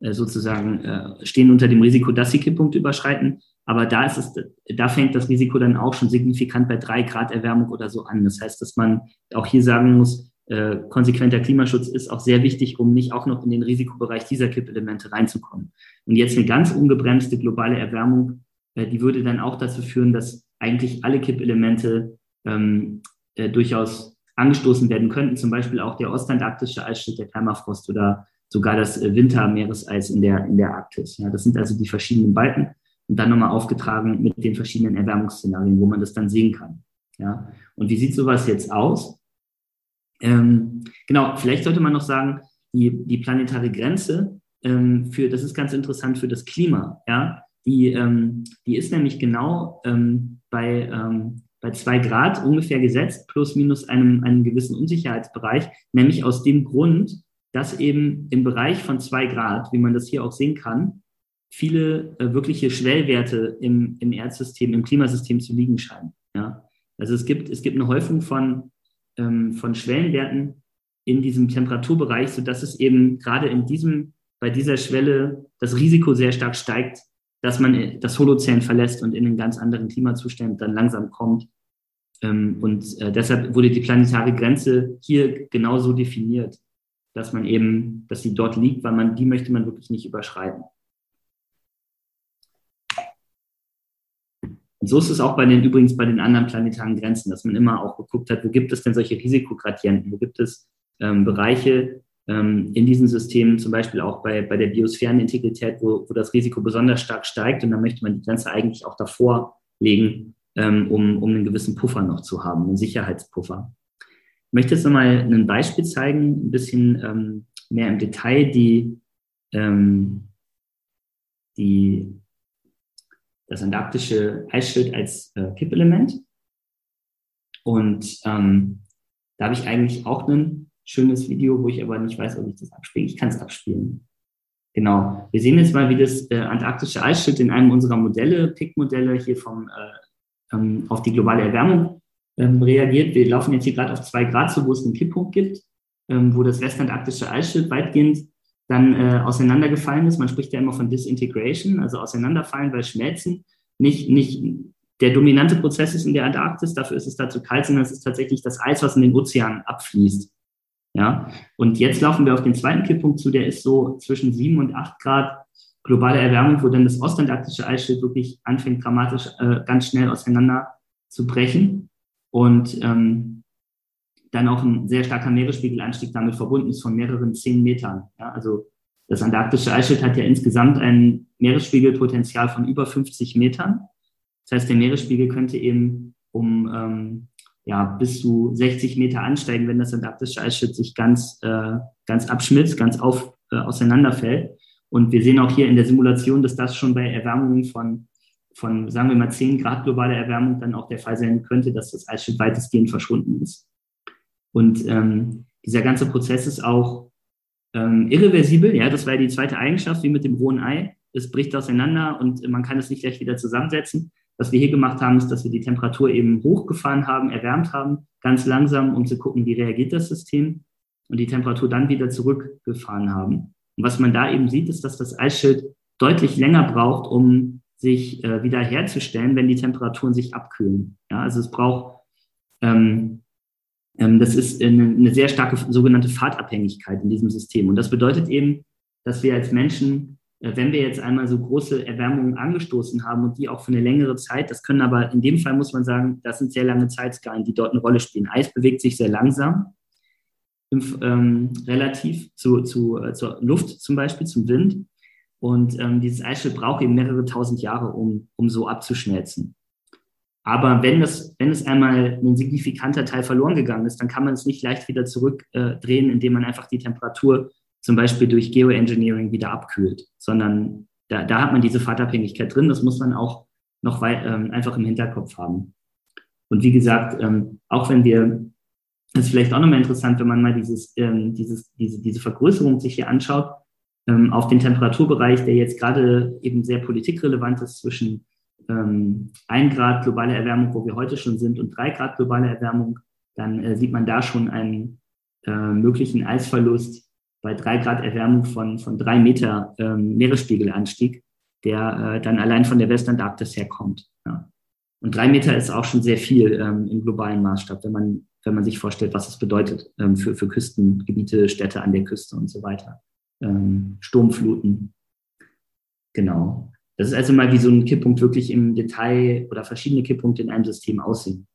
äh, sozusagen äh, stehen unter dem Risiko, dass sie Kipppunkte überschreiten. Aber da ist es, da fängt das Risiko dann auch schon signifikant bei drei Grad Erwärmung oder so an. Das heißt, dass man auch hier sagen muss, äh, konsequenter Klimaschutz ist auch sehr wichtig, um nicht auch noch in den Risikobereich dieser Kippelemente reinzukommen. Und jetzt eine ganz ungebremste globale Erwärmung, äh, die würde dann auch dazu führen, dass eigentlich alle Kippelemente ähm, äh, durchaus angestoßen werden könnten, zum Beispiel auch der ostantarktische Eisschnitt, der Permafrost oder sogar das äh, Wintermeereseis in der, in der Arktis. Ja, das sind also die verschiedenen Balken und dann nochmal aufgetragen mit den verschiedenen Erwärmungsszenarien, wo man das dann sehen kann. Ja, und wie sieht sowas jetzt aus? Ähm, genau, vielleicht sollte man noch sagen, die, die planetare Grenze ähm, für, das ist ganz interessant für das Klima, ja, die, ähm, die ist nämlich genau ähm, bei, ähm, bei zwei Grad ungefähr gesetzt, plus minus einem, einem gewissen Unsicherheitsbereich, nämlich aus dem Grund, dass eben im Bereich von zwei Grad, wie man das hier auch sehen kann, viele äh, wirkliche Schwellwerte im, im Erdsystem, im Klimasystem zu liegen scheinen. Ja? Also es gibt, es gibt eine Häufung von, ähm, von Schwellenwerten in diesem Temperaturbereich, sodass es eben gerade in diesem, bei dieser Schwelle das Risiko sehr stark steigt, dass man äh, das Holozän verlässt und in einen ganz anderen Klimazustand dann langsam kommt. Ähm, und äh, deshalb wurde die planetare Grenze hier genauso definiert, dass man eben, dass sie dort liegt, weil man, die möchte man wirklich nicht überschreiten. Und so ist es auch bei den, übrigens bei den anderen planetaren Grenzen, dass man immer auch geguckt hat, wo gibt es denn solche Risikogradienten, wo gibt es ähm, Bereiche ähm, in diesen Systemen, zum Beispiel auch bei, bei der Biosphärenintegrität, wo, wo das Risiko besonders stark steigt und dann möchte man die Grenze eigentlich auch davor legen, ähm, um, um einen gewissen Puffer noch zu haben, einen Sicherheitspuffer. Ich möchte jetzt nochmal ein Beispiel zeigen, ein bisschen ähm, mehr im Detail die, ähm, die das antarktische Eisschild als äh, Kippelement. Und ähm, da habe ich eigentlich auch ein schönes Video, wo ich aber nicht weiß, ob ich das abspiele. Ich kann es abspielen. Genau. Wir sehen jetzt mal, wie das äh, antarktische Eisschild in einem unserer Modelle, PIC-Modelle hier vom, äh, ähm, auf die globale Erwärmung ähm, reagiert. Wir laufen jetzt hier gerade auf zwei Grad zu, wo es einen Kipppunkt gibt, ähm, wo das westantarktische Eisschild weitgehend dann äh, auseinandergefallen ist. Man spricht ja immer von Disintegration, also auseinanderfallen, weil Schmelzen nicht, nicht der dominante Prozess ist in der Antarktis, dafür ist es da zu kalt, sondern es ist tatsächlich das Eis, was in den Ozean abfließt. Ja, und jetzt laufen wir auf den zweiten Kipppunkt zu, der ist so zwischen sieben und acht Grad globale Erwärmung, wo dann das ostantarktische Eisschild wirklich anfängt, dramatisch äh, ganz schnell auseinander zu brechen und ähm, dann auch ein sehr starker Meeresspiegelanstieg damit verbunden ist von mehreren zehn Metern. Ja, also das antarktische Eisschild hat ja insgesamt ein Meeresspiegelpotenzial von über 50 Metern. Das heißt, der Meeresspiegel könnte eben um ähm, ja, bis zu 60 Meter ansteigen, wenn das antarktische Eisschild sich ganz, äh, ganz abschmilzt, ganz auf, äh, auseinanderfällt. Und wir sehen auch hier in der Simulation, dass das schon bei Erwärmungen von, von, sagen wir mal, 10 Grad globale Erwärmung dann auch der Fall sein könnte, dass das Eisschild weitestgehend verschwunden ist. Und ähm, dieser ganze Prozess ist auch ähm, irreversibel. Ja, das war ja die zweite Eigenschaft, wie mit dem rohen Ei. Es bricht auseinander und man kann es nicht gleich wieder zusammensetzen. Was wir hier gemacht haben, ist, dass wir die Temperatur eben hochgefahren haben, erwärmt haben, ganz langsam, um zu gucken, wie reagiert das System und die Temperatur dann wieder zurückgefahren haben. Und was man da eben sieht, ist, dass das Eisschild deutlich länger braucht, um sich äh, wieder herzustellen, wenn die Temperaturen sich abkühlen. Ja, also es braucht, ähm, das ist eine, sehr starke sogenannte Fahrtabhängigkeit in diesem System. Und das bedeutet eben, dass wir als Menschen, äh, wenn wir jetzt einmal so große Erwärmungen angestoßen haben und die auch für eine längere Zeit, das können aber in dem Fall muss man sagen, das sind sehr lange Zeitskalen, die dort eine Rolle spielen. Eis bewegt sich sehr langsam ähm, relativ zu, zu, äh, zur Luft zum Beispiel, zum Wind. Und ähm, dieses Eisschild braucht eben mehrere tausend Jahre, um, um so abzuschmelzen. Aber wenn, das, wenn es einmal ein signifikanter Teil verloren gegangen ist, dann kann man es nicht leicht wieder zurückdrehen, äh, indem man einfach die Temperatur zum Beispiel durch Geoengineering wieder abkühlt, sondern da, da hat man diese Fahrtabhängigkeit drin. Das muss man auch noch weit, ähm, einfach im Hinterkopf haben. Und wie gesagt, ähm, auch wenn wir das ist vielleicht auch nochmal interessant, wenn man mal dieses, ähm, dieses, diese, diese Vergrößerung sich hier anschaut, ähm, auf den Temperaturbereich, der jetzt gerade eben sehr politikrelevant ist zwischen ähm, 1 Grad globale Erwärmung, wo wir heute schon sind, und 3 Grad globale Erwärmung, dann äh, sieht man da schon einen äh, möglichen Eisverlust bei 3 Grad Erwärmung von, von 3 Meter ähm, Meeresspiegelanstieg, der äh, dann allein von der Westantarktis herkommt. Ja. Und drei Meter ist auch schon sehr viel ähm, im globalen Maßstab, wenn man wenn man sich vorstellt, was es bedeutet ähm, für, für Küstengebiete, Städte an der Küste und so weiter. Ähm, Sturmfluten. Genau. Das ist also mal, wie so ein Kipppunkt wirklich im Detail oder verschiedene Kipppunkte in einem System aussehen.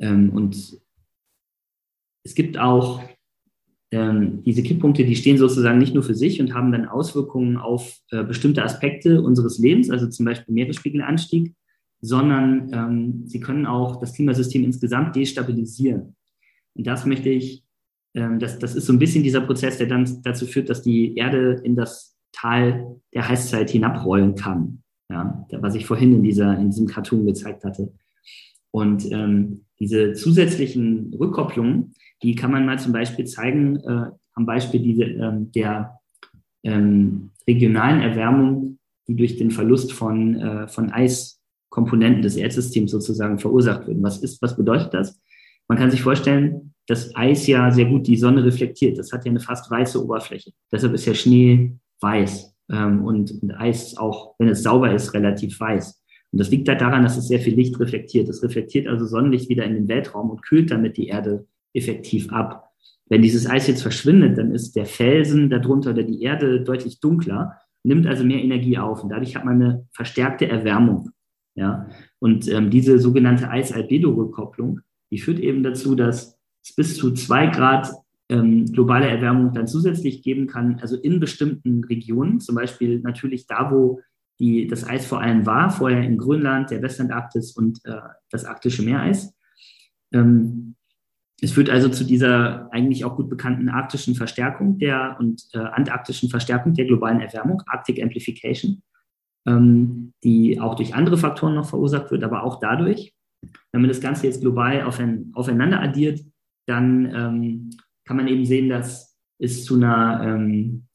Ähm, und es gibt auch ähm, diese Kipppunkte, die stehen sozusagen nicht nur für sich und haben dann Auswirkungen auf äh, bestimmte Aspekte unseres Lebens, also zum Beispiel Meeresspiegelanstieg, sondern ähm, sie können auch das Klimasystem insgesamt destabilisieren. Und das möchte ich, ähm, das, das ist so ein bisschen dieser Prozess, der dann dazu führt, dass die Erde in das Tal der Heißzeit hinabrollen kann. Ja, was ich vorhin in, dieser, in diesem Cartoon gezeigt hatte. Und ähm, diese zusätzlichen Rückkopplungen, die kann man mal zum Beispiel zeigen, äh, am Beispiel diese, ähm, der ähm, regionalen Erwärmung, die durch den Verlust von, äh, von Eis Komponenten des Erdsystems sozusagen verursacht würden. Was ist, was bedeutet das? Man kann sich vorstellen, dass Eis ja sehr gut die Sonne reflektiert. Das hat ja eine fast weiße Oberfläche. Deshalb ist ja Schnee weiß ähm, und, und Eis auch, wenn es sauber ist, relativ weiß. Und das liegt halt daran, dass es sehr viel Licht reflektiert. Es reflektiert also Sonnenlicht wieder in den Weltraum und kühlt damit die Erde effektiv ab. Wenn dieses Eis jetzt verschwindet, dann ist der Felsen darunter oder die Erde deutlich dunkler, nimmt also mehr Energie auf und dadurch hat man eine verstärkte Erwärmung. Ja? Und ähm, diese sogenannte Eis-Albedo-Rückkopplung, die führt eben dazu, dass es bis zu zwei Grad ähm, globale Erwärmung dann zusätzlich geben kann, also in bestimmten Regionen, zum Beispiel natürlich da, wo die, das Eis vor allem war, vorher in Grönland, der Westantarktis und äh, das arktische Meereis. Ähm, es führt also zu dieser eigentlich auch gut bekannten arktischen Verstärkung der und äh, antarktischen Verstärkung der globalen Erwärmung, Arctic Amplification ähm, die auch durch andere Faktoren noch verursacht wird, aber auch dadurch. Wenn man das Ganze jetzt global auf ein, aufeinander addiert, dann ähm, kann man eben sehen, dass es zu einer, ähm,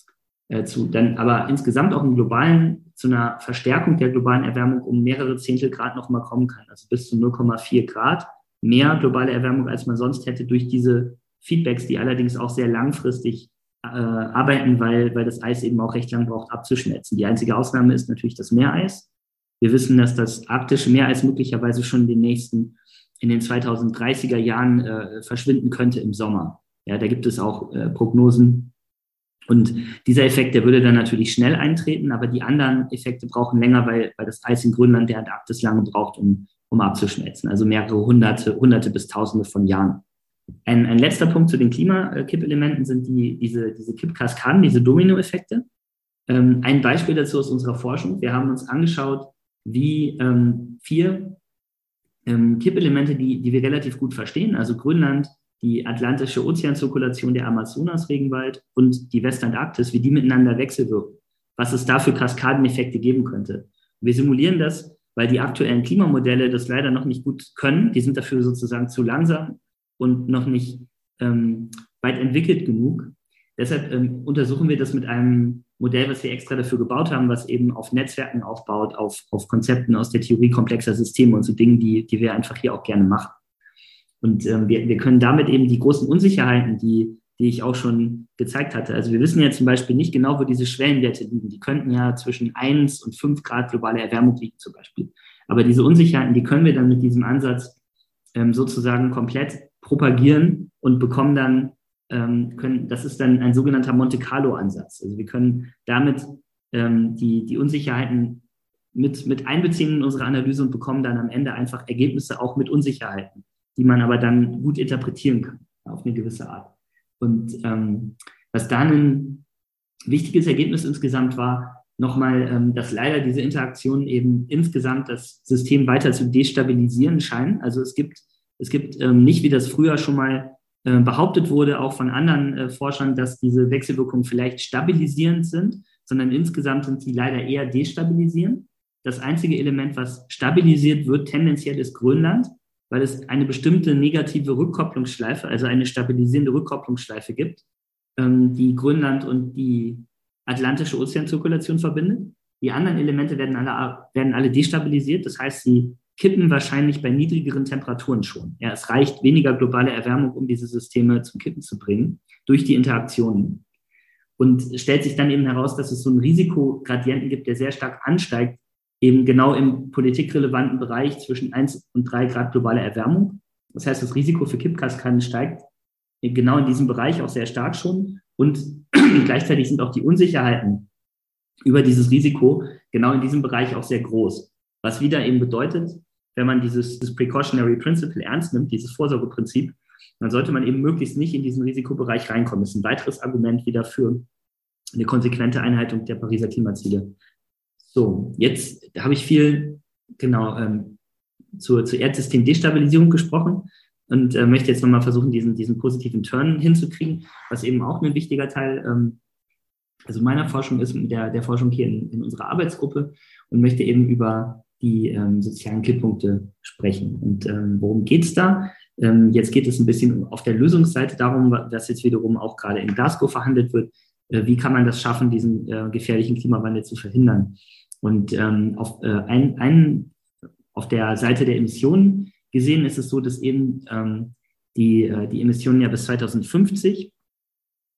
äh, zu, dann aber insgesamt auch im globalen, zu einer Verstärkung der globalen Erwärmung um mehrere Zehntel Grad nochmal kommen kann. Also bis zu 0,4 Grad mehr globale Erwärmung, als man sonst hätte durch diese Feedbacks, die allerdings auch sehr langfristig äh, arbeiten, weil, weil das Eis eben auch recht lang braucht abzuschmelzen. Die einzige Ausnahme ist natürlich das Meereis. Wir wissen, dass das arktische Meereis möglicherweise schon in den nächsten, in den 2030er Jahren äh, verschwinden könnte im Sommer. Ja, da gibt es auch äh, Prognosen. Und dieser Effekt, der würde dann natürlich schnell eintreten, aber die anderen Effekte brauchen länger, weil, weil das Eis in Grönland der Antarktis lange braucht, um, um abzuschmelzen. Also mehrere hunderte, hunderte bis tausende von Jahren. Ein, ein letzter Punkt zu den Klimakippelementen sind die, diese, diese Kippkaskaden, diese Dominoeffekte. Ähm, ein Beispiel dazu aus unserer Forschung. Wir haben uns angeschaut, wie ähm, vier ähm, Kippelemente, die, die wir relativ gut verstehen, also Grönland, die atlantische Ozeanzirkulation, der Amazonas-Regenwald und die Westantarktis, wie die miteinander wechselwirken, was es da für Kaskadeneffekte geben könnte. Wir simulieren das, weil die aktuellen Klimamodelle das leider noch nicht gut können. Die sind dafür sozusagen zu langsam und noch nicht ähm, weit entwickelt genug. Deshalb ähm, untersuchen wir das mit einem Modell, was wir extra dafür gebaut haben, was eben auf Netzwerken aufbaut, auf, auf Konzepten aus der Theorie komplexer Systeme und so Dingen, die, die wir einfach hier auch gerne machen. Und ähm, wir, wir können damit eben die großen Unsicherheiten, die, die ich auch schon gezeigt hatte. Also wir wissen ja zum Beispiel nicht genau, wo diese Schwellenwerte liegen. Die könnten ja zwischen 1 und 5 Grad globale Erwärmung liegen zum Beispiel. Aber diese Unsicherheiten, die können wir dann mit diesem Ansatz ähm, sozusagen komplett propagieren und bekommen dann, ähm, können, das ist dann ein sogenannter Monte Carlo-Ansatz. Also wir können damit ähm, die, die Unsicherheiten mit, mit einbeziehen in unsere Analyse und bekommen dann am Ende einfach Ergebnisse auch mit Unsicherheiten die man aber dann gut interpretieren kann, auf eine gewisse Art. Und ähm, was dann ein wichtiges Ergebnis insgesamt war, nochmal, ähm, dass leider diese Interaktionen eben insgesamt das System weiter zu destabilisieren scheinen. Also es gibt, es gibt ähm, nicht, wie das früher schon mal äh, behauptet wurde, auch von anderen äh, Forschern, dass diese Wechselwirkungen vielleicht stabilisierend sind, sondern insgesamt sind sie leider eher destabilisierend. Das einzige Element, was stabilisiert wird, tendenziell ist Grönland weil es eine bestimmte negative Rückkopplungsschleife, also eine stabilisierende Rückkopplungsschleife gibt, ähm, die Grönland und die Atlantische Ozeanzirkulation verbindet. Die anderen Elemente werden alle, werden alle destabilisiert. Das heißt, sie kippen wahrscheinlich bei niedrigeren Temperaturen schon. Ja, es reicht weniger globale Erwärmung, um diese Systeme zum Kippen zu bringen, durch die Interaktionen. Und es stellt sich dann eben heraus, dass es so einen Risikogradienten gibt, der sehr stark ansteigt, eben genau im politikrelevanten Bereich zwischen 1 und 3 Grad globale Erwärmung. Das heißt, das Risiko für Kippkaskaden steigt genau in diesem Bereich auch sehr stark schon. Und gleichzeitig sind auch die Unsicherheiten über dieses Risiko genau in diesem Bereich auch sehr groß. Was wieder eben bedeutet, wenn man dieses, dieses Precautionary Principle ernst nimmt, dieses Vorsorgeprinzip, dann sollte man eben möglichst nicht in diesen Risikobereich reinkommen. Das ist ein weiteres Argument wieder für eine konsequente Einhaltung der Pariser Klimaziele. So, jetzt habe ich viel genau ähm, zur, zur Erdsystem-Destabilisierung gesprochen und äh, möchte jetzt nochmal versuchen, diesen, diesen positiven Turn hinzukriegen, was eben auch ein wichtiger Teil ähm, also meiner Forschung ist, der, der Forschung hier in, in unserer Arbeitsgruppe und möchte eben über die ähm, sozialen Kipppunkte sprechen. Und ähm, worum geht's da? Ähm, jetzt geht es ein bisschen auf der Lösungsseite darum, was jetzt wiederum auch gerade in Glasgow verhandelt wird. Äh, wie kann man das schaffen, diesen äh, gefährlichen Klimawandel zu verhindern? Und ähm, auf, äh, ein, ein, auf der Seite der Emissionen gesehen ist es so, dass eben ähm, die, äh, die Emissionen ja bis 2050,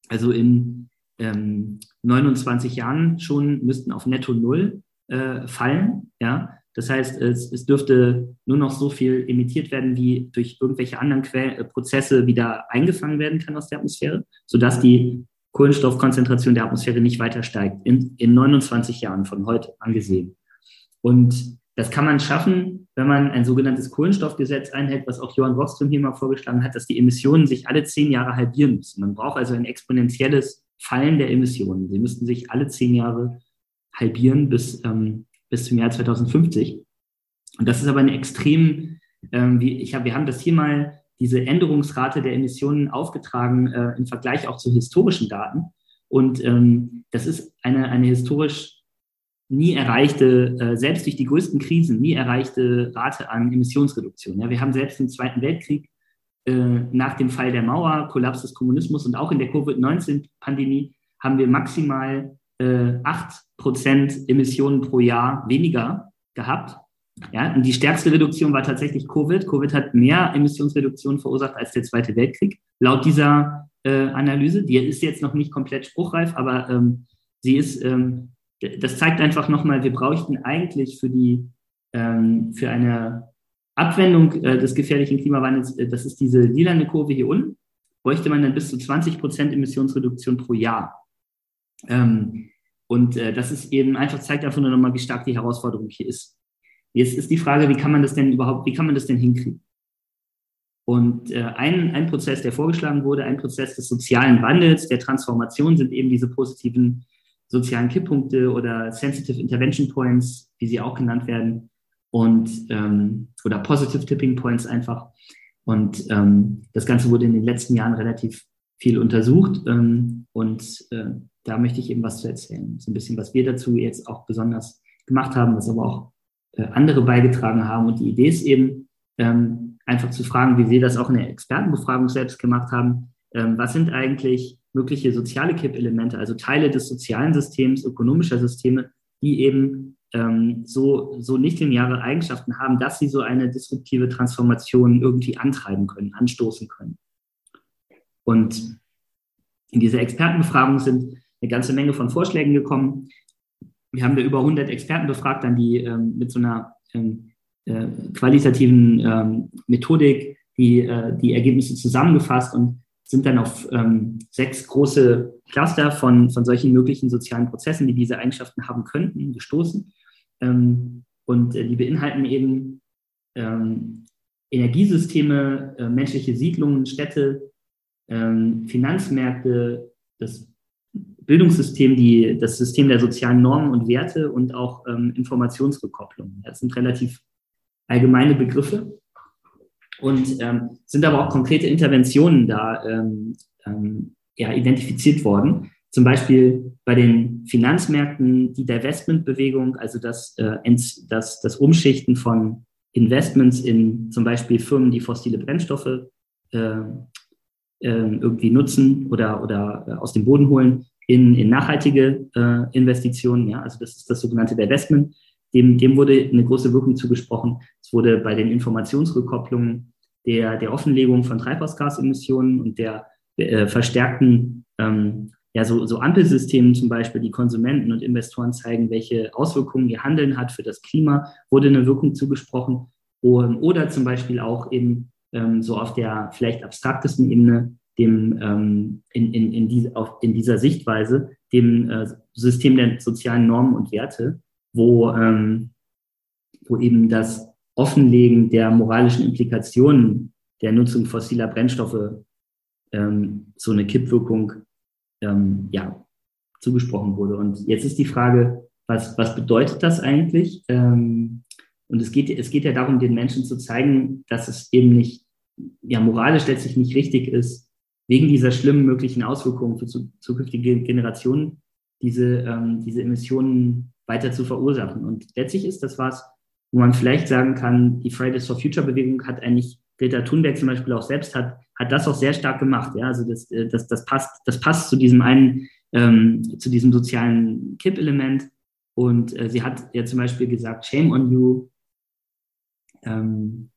also in ähm, 29 Jahren schon, müssten auf Netto Null äh, fallen. Ja? Das heißt, es, es dürfte nur noch so viel emittiert werden, wie durch irgendwelche anderen äh, Prozesse wieder eingefangen werden kann aus der Atmosphäre, sodass die Kohlenstoffkonzentration der Atmosphäre nicht weiter steigt, in, in 29 Jahren von heute angesehen. Und das kann man schaffen, wenn man ein sogenanntes Kohlenstoffgesetz einhält, was auch Johann Rockström hier mal vorgeschlagen hat, dass die Emissionen sich alle zehn Jahre halbieren müssen. Man braucht also ein exponentielles Fallen der Emissionen. Sie müssten sich alle zehn Jahre halbieren bis, ähm, bis zum Jahr 2050. Und das ist aber eine extrem, ähm, wie ich hab, wir haben das hier mal diese Änderungsrate der Emissionen aufgetragen äh, im Vergleich auch zu historischen Daten. Und ähm, das ist eine, eine historisch nie erreichte, äh, selbst durch die größten Krisen, nie erreichte Rate an Emissionsreduktion. Ja, wir haben selbst im Zweiten Weltkrieg äh, nach dem Fall der Mauer, Kollaps des Kommunismus und auch in der Covid-19-Pandemie haben wir maximal äh, 8% Emissionen pro Jahr weniger gehabt. Ja, und die stärkste Reduktion war tatsächlich Covid. Covid hat mehr Emissionsreduktion verursacht als der Zweite Weltkrieg. Laut dieser äh, Analyse, die ist jetzt noch nicht komplett spruchreif, aber ähm, sie ist, ähm, das zeigt einfach nochmal, wir bräuchten eigentlich für die, ähm, für eine Abwendung äh, des gefährlichen Klimawandels, äh, das ist diese lilane Kurve hier unten. bräuchte man dann bis zu 20 Prozent Emissionsreduktion pro Jahr. Ähm, und äh, das ist eben einfach, zeigt einfach nur nochmal, wie stark die Herausforderung hier ist. Jetzt ist die Frage, wie kann man das denn überhaupt, wie kann man das denn hinkriegen? Und äh, ein, ein Prozess, der vorgeschlagen wurde, ein Prozess des sozialen Wandels, der Transformation, sind eben diese positiven sozialen Kipppunkte oder Sensitive Intervention Points, wie sie auch genannt werden, und ähm, oder Positive Tipping Points einfach. Und ähm, das Ganze wurde in den letzten Jahren relativ viel untersucht ähm, und äh, da möchte ich eben was zu erzählen. So ein bisschen, was wir dazu jetzt auch besonders gemacht haben, was aber auch andere beigetragen haben. Und die Idee ist eben, ähm, einfach zu fragen, wie wir das auch in der Expertenbefragung selbst gemacht haben, ähm, was sind eigentlich mögliche soziale Kippelemente, also Teile des sozialen Systems, ökonomischer Systeme, die eben ähm, so, so nicht lineare Eigenschaften haben, dass sie so eine disruptive Transformation irgendwie antreiben können, anstoßen können. Und in dieser Expertenbefragung sind eine ganze Menge von Vorschlägen gekommen. Wir haben da über 100 Experten befragt, dann die ähm, mit so einer ähm, äh, qualitativen ähm, Methodik die, äh, die Ergebnisse zusammengefasst und sind dann auf ähm, sechs große Cluster von, von solchen möglichen sozialen Prozessen, die diese Eigenschaften haben könnten, gestoßen. Ähm, und äh, die beinhalten eben ähm, Energiesysteme, äh, menschliche Siedlungen, Städte, Finanzmärkte, das Bildungssystem, die, das System der sozialen Normen und Werte und auch ähm, Informationsrückkopplung. Das sind relativ allgemeine Begriffe und ähm, sind aber auch konkrete Interventionen da ähm, ähm, ja, identifiziert worden. Zum Beispiel bei den Finanzmärkten die Divestment-Bewegung, also das, äh, das, das Umschichten von Investments in zum Beispiel Firmen, die fossile Brennstoffe äh, äh, irgendwie nutzen oder, oder äh, aus dem Boden holen, in, in nachhaltige äh, Investitionen. Ja, also das ist das sogenannte Divestment. Dem, dem wurde eine große Wirkung zugesprochen. Es wurde bei den Informationsrückkopplungen der, der Offenlegung von Treibhausgasemissionen und der äh, verstärkten ähm, ja, so, so Ampelsystemen zum Beispiel, die Konsumenten und Investoren zeigen, welche Auswirkungen ihr Handeln hat für das Klima, wurde eine Wirkung zugesprochen. Oder zum Beispiel auch eben ähm, so auf der vielleicht abstraktesten Ebene dem ähm, in, in, in, die, auf, in dieser Sichtweise dem äh, System der sozialen Normen und Werte, wo, ähm, wo eben das Offenlegen der moralischen Implikationen der Nutzung fossiler Brennstoffe ähm, so eine Kippwirkung ähm, ja, zugesprochen wurde. Und jetzt ist die Frage, was, was bedeutet das eigentlich? Ähm, und es geht, es geht ja darum, den Menschen zu zeigen, dass es eben nicht, ja, moralisch letztlich nicht richtig ist, wegen dieser schlimmen möglichen Auswirkungen für zu, zukünftige Generationen diese, ähm, diese Emissionen weiter zu verursachen. Und letztlich ist das was, wo man vielleicht sagen kann, die Fridays for Future Bewegung hat eigentlich, Greta Thunberg zum Beispiel auch selbst hat, hat das auch sehr stark gemacht. Ja, also das, äh, das, das passt, das passt zu diesem einen, ähm, zu diesem sozialen Kippelement. Und äh, sie hat ja zum Beispiel gesagt, shame on you. Ähm,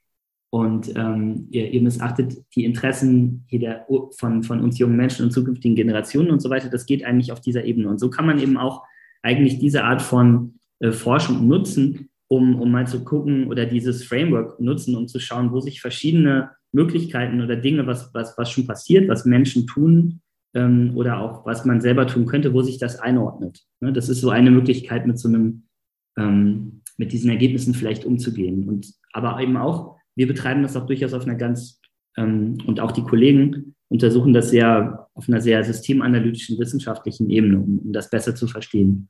und ähm, ihr, ihr missachtet die Interessen der, von, von uns jungen Menschen und zukünftigen Generationen und so weiter. Das geht eigentlich auf dieser Ebene. Und so kann man eben auch eigentlich diese Art von äh, Forschung nutzen, um, um mal zu gucken oder dieses Framework nutzen, um zu schauen, wo sich verschiedene Möglichkeiten oder Dinge, was, was, was schon passiert, was Menschen tun ähm, oder auch was man selber tun könnte, wo sich das einordnet. Ne? Das ist so eine Möglichkeit, mit so einem, ähm, mit diesen Ergebnissen vielleicht umzugehen. Und aber eben auch, wir betreiben das auch durchaus auf einer ganz, ähm, und auch die Kollegen untersuchen das sehr auf einer sehr systemanalytischen, wissenschaftlichen Ebene, um, um das besser zu verstehen.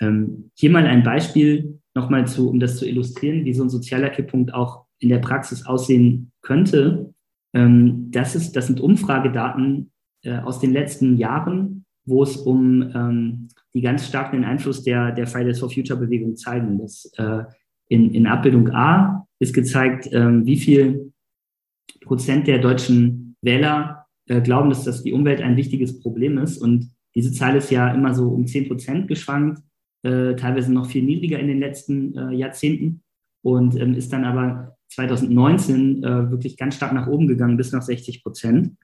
Ähm, hier mal ein Beispiel, nochmal zu, um das zu illustrieren, wie so ein sozialer Kipppunkt auch in der Praxis aussehen könnte. Ähm, das, ist, das sind Umfragedaten äh, aus den letzten Jahren, wo es um ähm, die ganz starken Einfluss der, der Fridays for Future Bewegung zeigen. Das, äh, in, in Abbildung A ist gezeigt, ähm, wie viel Prozent der deutschen Wähler äh, glauben, dass das die Umwelt ein wichtiges Problem ist. Und diese Zahl ist ja immer so um 10 Prozent geschwankt äh, teilweise noch viel niedriger in den letzten äh, Jahrzehnten und ähm, ist dann aber 2019 äh, wirklich ganz stark nach oben gegangen, bis nach 60 Prozent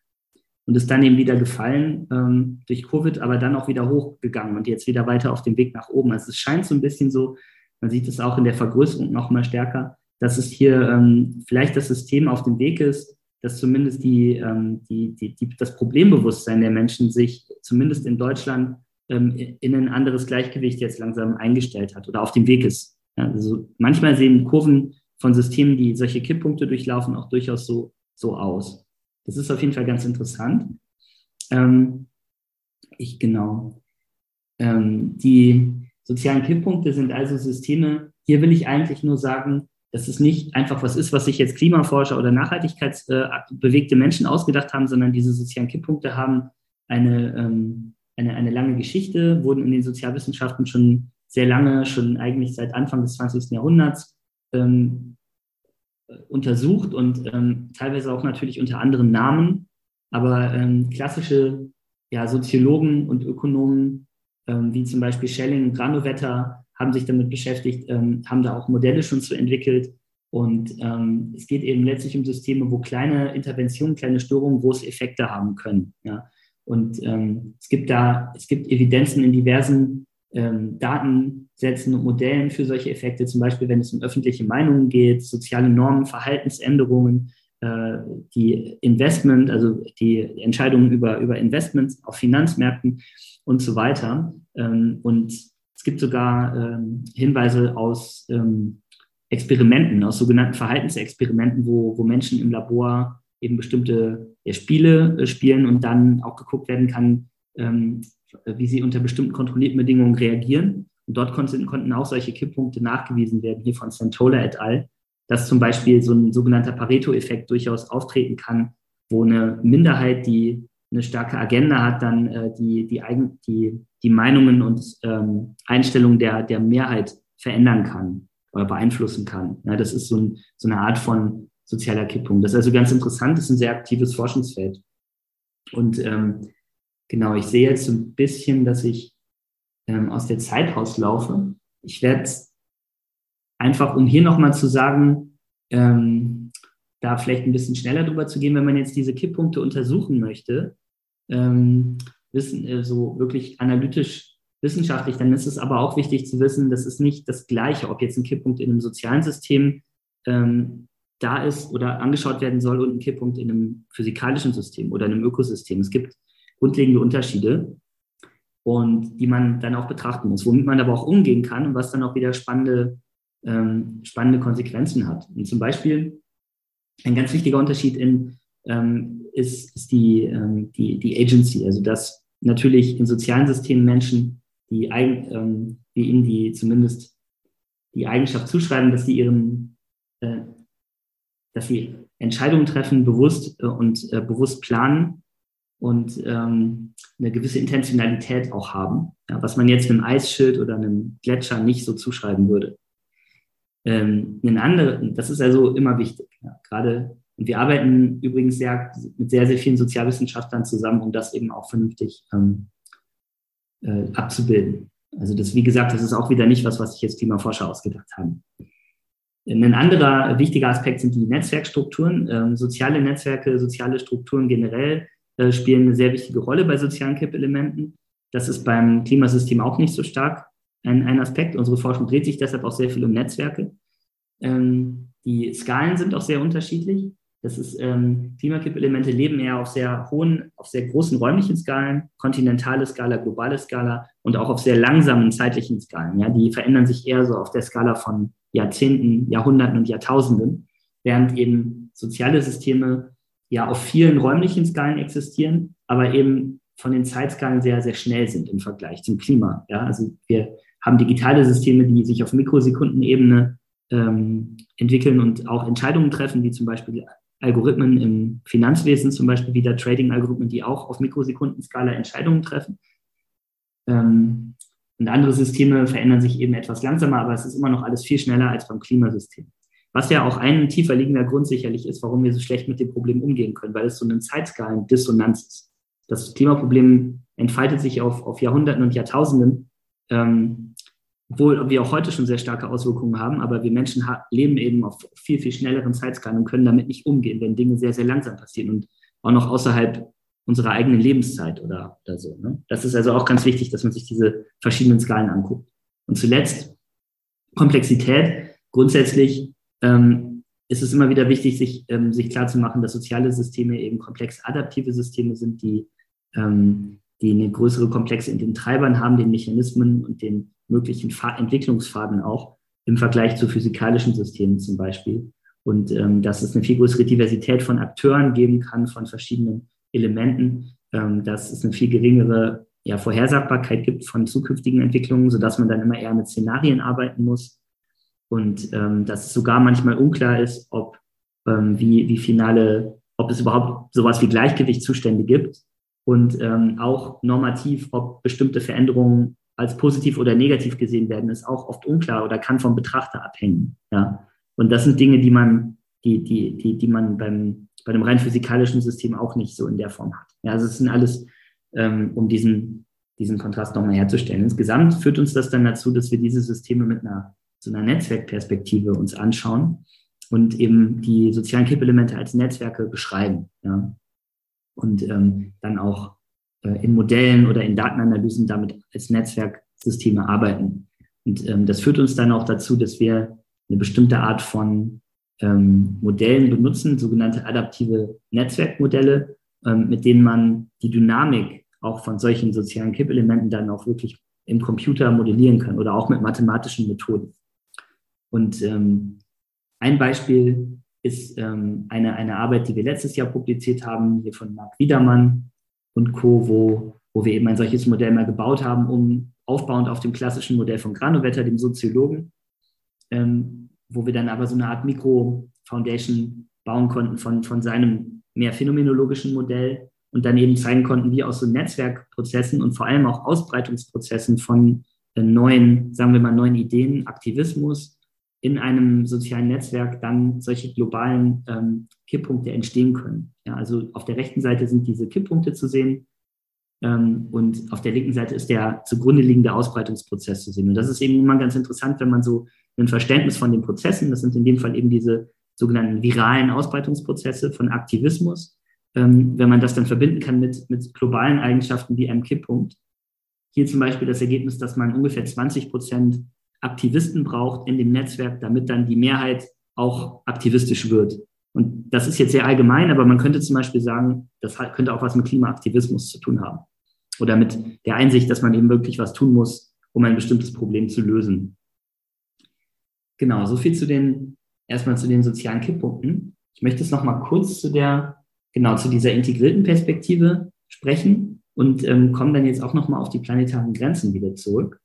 und ist dann eben wieder gefallen ähm, durch Covid, aber dann auch wieder hochgegangen und jetzt wieder weiter auf dem Weg nach oben. Also es scheint so ein bisschen so, man sieht es auch in der Vergrößerung noch mal stärker, dass es hier ähm, vielleicht das System auf dem Weg ist, dass zumindest die, ähm, die, die, die, das Problembewusstsein der Menschen sich zumindest in Deutschland ähm, in ein anderes Gleichgewicht jetzt langsam eingestellt hat oder auf dem Weg ist. Ja, also manchmal sehen Kurven von Systemen, die solche Kipppunkte durchlaufen, auch durchaus so, so aus. Das ist auf jeden Fall ganz interessant. Ähm, ich genau. Ähm, die sozialen Kipppunkte sind also Systeme. Hier will ich eigentlich nur sagen, dass es nicht einfach was ist, was sich jetzt Klimaforscher oder nachhaltigkeitsbewegte äh, Menschen ausgedacht haben, sondern diese sozialen Kipppunkte haben eine, ähm, eine, eine lange Geschichte, wurden in den Sozialwissenschaften schon sehr lange, schon eigentlich seit Anfang des 20. Jahrhunderts ähm, untersucht und ähm, teilweise auch natürlich unter anderen Namen. Aber ähm, klassische ja, Soziologen und Ökonomen, ähm, wie zum Beispiel Schelling und Granovetter, haben sich damit beschäftigt, ähm, haben da auch Modelle schon zu entwickelt. Und ähm, es geht eben letztlich um Systeme, wo kleine Interventionen, kleine Störungen große Effekte haben können. Ja. Und ähm, es gibt da, es gibt Evidenzen in diversen ähm, Datensätzen und Modellen für solche Effekte, zum Beispiel wenn es um öffentliche Meinungen geht, soziale Normen, Verhaltensänderungen, äh, die Investment, also die Entscheidungen über, über Investments auf Finanzmärkten und so weiter. Ähm, und es gibt sogar ähm, Hinweise aus ähm, Experimenten, aus sogenannten Verhaltensexperimenten, wo, wo Menschen im Labor eben bestimmte ja, Spiele äh, spielen und dann auch geguckt werden kann, ähm, wie sie unter bestimmten kontrollierten Bedingungen reagieren. Und dort konnten, konnten auch solche Kipppunkte nachgewiesen werden, hier von Santola et al., dass zum Beispiel so ein sogenannter Pareto-Effekt durchaus auftreten kann, wo eine Minderheit, die eine starke Agenda hat, dann äh, die, die, Eigen, die, die Meinungen und ähm, Einstellungen der, der Mehrheit verändern kann oder beeinflussen kann. Ja, das ist so, ein, so eine Art von sozialer Kippung. Das ist also ganz interessant, das ist ein sehr aktives Forschungsfeld. Und ähm, genau, ich sehe jetzt so ein bisschen, dass ich ähm, aus der Zeit rauslaufe. Ich werde einfach, um hier nochmal zu sagen, ähm, da vielleicht ein bisschen schneller drüber zu gehen, wenn man jetzt diese Kipppunkte untersuchen möchte, ähm, wissen, äh, so wirklich analytisch wissenschaftlich, dann ist es aber auch wichtig zu wissen, das ist nicht das Gleiche, ob jetzt ein Kipppunkt in einem sozialen System ähm, da ist oder angeschaut werden soll und ein Kipppunkt in einem physikalischen System oder einem Ökosystem. Es gibt grundlegende Unterschiede und die man dann auch betrachten muss, womit man aber auch umgehen kann und was dann auch wieder spannende, ähm, spannende Konsequenzen hat. Und zum Beispiel ein ganz wichtiger Unterschied in ähm, ist, ist die, ähm, die, die Agency, also dass natürlich in sozialen Systemen Menschen, die, ähm, die ihnen die zumindest die Eigenschaft zuschreiben, dass sie ihren, äh, dass sie Entscheidungen treffen, bewusst äh, und äh, bewusst planen und ähm, eine gewisse Intentionalität auch haben, ja, was man jetzt einem Eisschild oder einem Gletscher nicht so zuschreiben würde. Ähm, ein andere, das ist also immer wichtig, ja, gerade und wir arbeiten übrigens sehr, mit sehr, sehr vielen Sozialwissenschaftlern zusammen, um das eben auch vernünftig ähm, äh, abzubilden. Also das, wie gesagt, das ist auch wieder nicht was, was sich jetzt Klimaforscher ausgedacht haben. Ein anderer wichtiger Aspekt sind die Netzwerkstrukturen. Ähm, soziale Netzwerke, soziale Strukturen generell äh, spielen eine sehr wichtige Rolle bei sozialen Kippelementen. Das ist beim Klimasystem auch nicht so stark ein, ein Aspekt. Unsere Forschung dreht sich deshalb auch sehr viel um Netzwerke. Ähm, die Skalen sind auch sehr unterschiedlich. Das ist, ähm, Klimakippelemente leben eher auf sehr hohen, auf sehr großen räumlichen Skalen, kontinentale Skala, globale Skala und auch auf sehr langsamen zeitlichen Skalen. Ja, die verändern sich eher so auf der Skala von Jahrzehnten, Jahrhunderten und Jahrtausenden, während eben soziale Systeme ja auf vielen räumlichen Skalen existieren, aber eben von den Zeitskalen sehr, sehr schnell sind im Vergleich zum Klima. Ja, also wir haben digitale Systeme, die sich auf Mikrosekundenebene ähm, entwickeln und auch Entscheidungen treffen, wie zum Beispiel Algorithmen im Finanzwesen, zum Beispiel wieder Trading-Algorithmen, die auch auf Mikrosekundenskala Entscheidungen treffen. Ähm, und andere Systeme verändern sich eben etwas langsamer, aber es ist immer noch alles viel schneller als beim Klimasystem. Was ja auch ein tiefer liegender Grund sicherlich ist, warum wir so schlecht mit dem Problem umgehen können, weil es so eine Zeitskalen-Dissonanz ist. Das Klimaproblem entfaltet sich auf, auf Jahrhunderten und Jahrtausenden. Ähm, obwohl wir auch heute schon sehr starke Auswirkungen haben, aber wir Menschen leben eben auf viel, viel schnelleren Zeitskalen und können damit nicht umgehen, wenn Dinge sehr, sehr langsam passieren und auch noch außerhalb unserer eigenen Lebenszeit oder, oder so. Ne? Das ist also auch ganz wichtig, dass man sich diese verschiedenen Skalen anguckt. Und zuletzt Komplexität. Grundsätzlich ähm, ist es immer wieder wichtig, sich, ähm, sich klarzumachen, dass soziale Systeme eben komplex adaptive Systeme sind, die, ähm, die eine größere Komplexe in den Treibern haben, den Mechanismen und den möglichen Fahr Entwicklungsfaden auch im Vergleich zu physikalischen Systemen zum Beispiel. Und ähm, dass es eine viel größere Diversität von Akteuren geben kann, von verschiedenen Elementen, ähm, dass es eine viel geringere ja, Vorhersagbarkeit gibt von zukünftigen Entwicklungen, sodass man dann immer eher mit Szenarien arbeiten muss und ähm, dass es sogar manchmal unklar ist, ob ähm, wie, wie finale, ob es überhaupt sowas wie Gleichgewichtszustände gibt und ähm, auch normativ, ob bestimmte Veränderungen als positiv oder negativ gesehen werden, ist auch oft unklar oder kann vom Betrachter abhängen. Ja. Und das sind Dinge, die man, die, die, die, die man beim, bei einem rein physikalischen System auch nicht so in der Form hat. Ja, also es sind alles, ähm, um diesen, diesen Kontrast nochmal herzustellen. Insgesamt führt uns das dann dazu, dass wir diese Systeme mit einer so einer Netzwerkperspektive uns anschauen und eben die sozialen Kippelemente als Netzwerke beschreiben. Ja. Und ähm, dann auch in Modellen oder in Datenanalysen damit als Netzwerksysteme arbeiten. Und ähm, das führt uns dann auch dazu, dass wir eine bestimmte Art von ähm, Modellen benutzen, sogenannte adaptive Netzwerkmodelle, ähm, mit denen man die Dynamik auch von solchen sozialen Kippelementen dann auch wirklich im Computer modellieren kann oder auch mit mathematischen Methoden. Und ähm, ein Beispiel ist ähm, eine, eine Arbeit, die wir letztes Jahr publiziert haben, hier von Marc Wiedermann und Co., wo, wo wir eben ein solches Modell mal gebaut haben, um aufbauend auf dem klassischen Modell von Granovetter, dem Soziologen, ähm, wo wir dann aber so eine Art Mikro-Foundation bauen konnten von, von seinem mehr phänomenologischen Modell und dann eben zeigen konnten, wie aus so Netzwerkprozessen und vor allem auch Ausbreitungsprozessen von äh, neuen, sagen wir mal, neuen Ideen, Aktivismus, in einem sozialen Netzwerk dann solche globalen ähm, Kipppunkte entstehen können. Ja, also auf der rechten Seite sind diese Kipppunkte zu sehen ähm, und auf der linken Seite ist der zugrunde liegende Ausbreitungsprozess zu sehen. Und das ist eben immer ganz interessant, wenn man so ein Verständnis von den Prozessen, das sind in dem Fall eben diese sogenannten viralen Ausbreitungsprozesse von Aktivismus, ähm, wenn man das dann verbinden kann mit, mit globalen Eigenschaften wie einem Kipppunkt. Hier zum Beispiel das Ergebnis, dass man ungefähr 20 Prozent Aktivisten braucht in dem Netzwerk, damit dann die Mehrheit auch aktivistisch wird. Und das ist jetzt sehr allgemein, aber man könnte zum Beispiel sagen, das könnte auch was mit Klimaaktivismus zu tun haben. Oder mit der Einsicht, dass man eben wirklich was tun muss, um ein bestimmtes Problem zu lösen. Genau, so viel zu den, erstmal zu den sozialen Kipppunkten. Ich möchte jetzt nochmal kurz zu der, genau, zu dieser integrierten Perspektive sprechen und ähm, komme dann jetzt auch nochmal auf die planetaren Grenzen wieder zurück.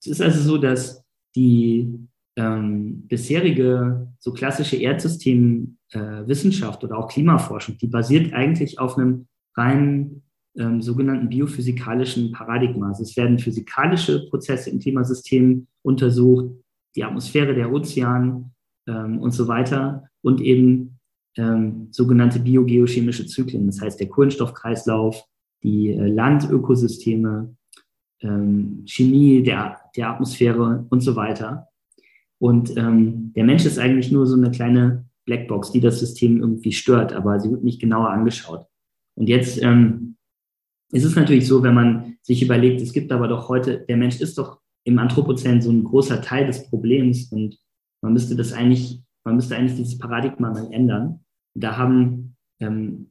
Es ist also so, dass die ähm, bisherige so klassische Erdsystemwissenschaft äh, oder auch Klimaforschung, die basiert eigentlich auf einem reinen ähm, sogenannten biophysikalischen Paradigma. Also es werden physikalische Prozesse im Klimasystem untersucht, die Atmosphäre, der Ozean ähm, und so weiter und eben ähm, sogenannte biogeochemische Zyklen, das heißt der Kohlenstoffkreislauf, die äh, Landökosysteme, ähm, Chemie der, der Atmosphäre und so weiter. Und ähm, der Mensch ist eigentlich nur so eine kleine Blackbox, die das System irgendwie stört, aber sie wird nicht genauer angeschaut. Und jetzt ähm, ist es natürlich so, wenn man sich überlegt, es gibt aber doch heute, der Mensch ist doch im Anthropozän so ein großer Teil des Problems und man müsste das eigentlich, man müsste eigentlich dieses Paradigma mal ändern. Da haben ähm,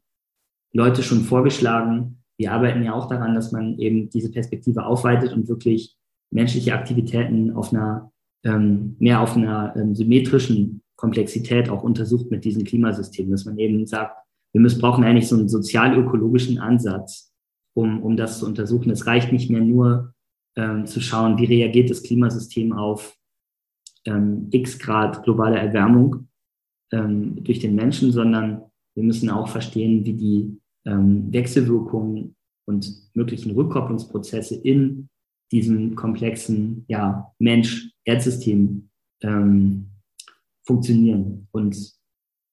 Leute schon vorgeschlagen, wir arbeiten ja auch daran, dass man eben diese Perspektive aufweitet und wirklich menschliche Aktivitäten auf einer, ähm, mehr auf einer ähm, symmetrischen Komplexität auch untersucht mit diesen Klimasystemen, dass man eben sagt, wir müssen, brauchen eigentlich so einen sozial-ökologischen Ansatz, um, um das zu untersuchen. Es reicht nicht mehr nur ähm, zu schauen, wie reagiert das Klimasystem auf ähm, x Grad globale Erwärmung ähm, durch den Menschen, sondern wir müssen auch verstehen, wie die ähm, Wechselwirkungen und möglichen Rückkopplungsprozesse in diesem komplexen ja, Mensch-Erdsystem ähm, funktionieren. Und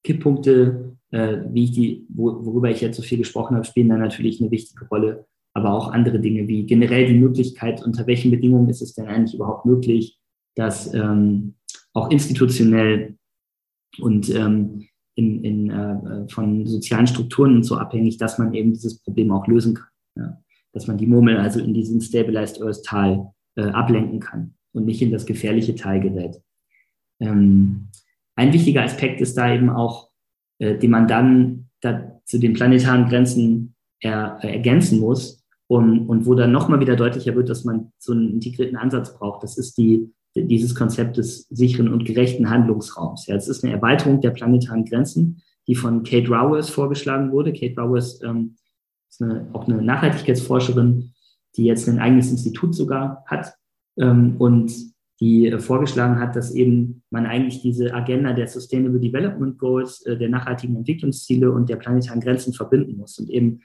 Kipppunkte, äh, wie ich die, wo, worüber ich jetzt so viel gesprochen habe, spielen da natürlich eine wichtige Rolle, aber auch andere Dinge wie generell die Möglichkeit, unter welchen Bedingungen ist es denn eigentlich überhaupt möglich, dass ähm, auch institutionell und ähm, in, in, äh, von sozialen Strukturen und so abhängig, dass man eben dieses Problem auch lösen kann. Ja? Dass man die Murmel also in diesen Stabilized Earth Tal äh, ablenken kann und nicht in das gefährliche Tal gerät. Ähm, ein wichtiger Aspekt ist da eben auch, äh, den man dann da zu den planetaren Grenzen er, äh, ergänzen muss und, und wo dann nochmal wieder deutlicher wird, dass man so einen integrierten Ansatz braucht. Das ist die, dieses Konzept des sicheren und gerechten Handlungsraums. Ja, es ist eine Erweiterung der planetaren Grenzen, die von Kate Rowers vorgeschlagen wurde. Kate Rowers ähm, ist eine, auch eine Nachhaltigkeitsforscherin, die jetzt ein eigenes Institut sogar hat ähm, und die äh, vorgeschlagen hat, dass eben man eigentlich diese Agenda der Sustainable Development Goals, äh, der nachhaltigen Entwicklungsziele und der planetaren Grenzen verbinden muss und eben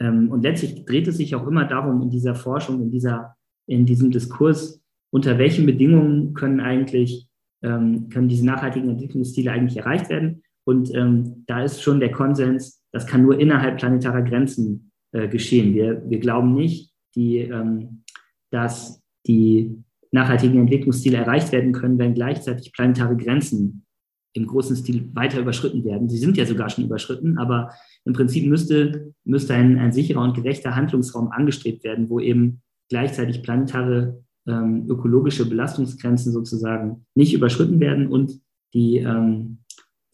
ähm, und letztlich dreht es sich auch immer darum, in dieser Forschung, in, dieser, in diesem Diskurs, unter welchen Bedingungen können eigentlich, ähm, können diese nachhaltigen Entwicklungsziele eigentlich erreicht werden. Und ähm, da ist schon der Konsens, das kann nur innerhalb planetarer Grenzen äh, geschehen. Wir, wir glauben nicht, die, ähm, dass die nachhaltigen Entwicklungsziele erreicht werden können, wenn gleichzeitig planetare Grenzen im großen Stil weiter überschritten werden. Sie sind ja sogar schon überschritten, aber im Prinzip müsste, müsste ein, ein sicherer und gerechter Handlungsraum angestrebt werden, wo eben gleichzeitig planetare ähm, ökologische Belastungsgrenzen sozusagen nicht überschritten werden und die, ähm,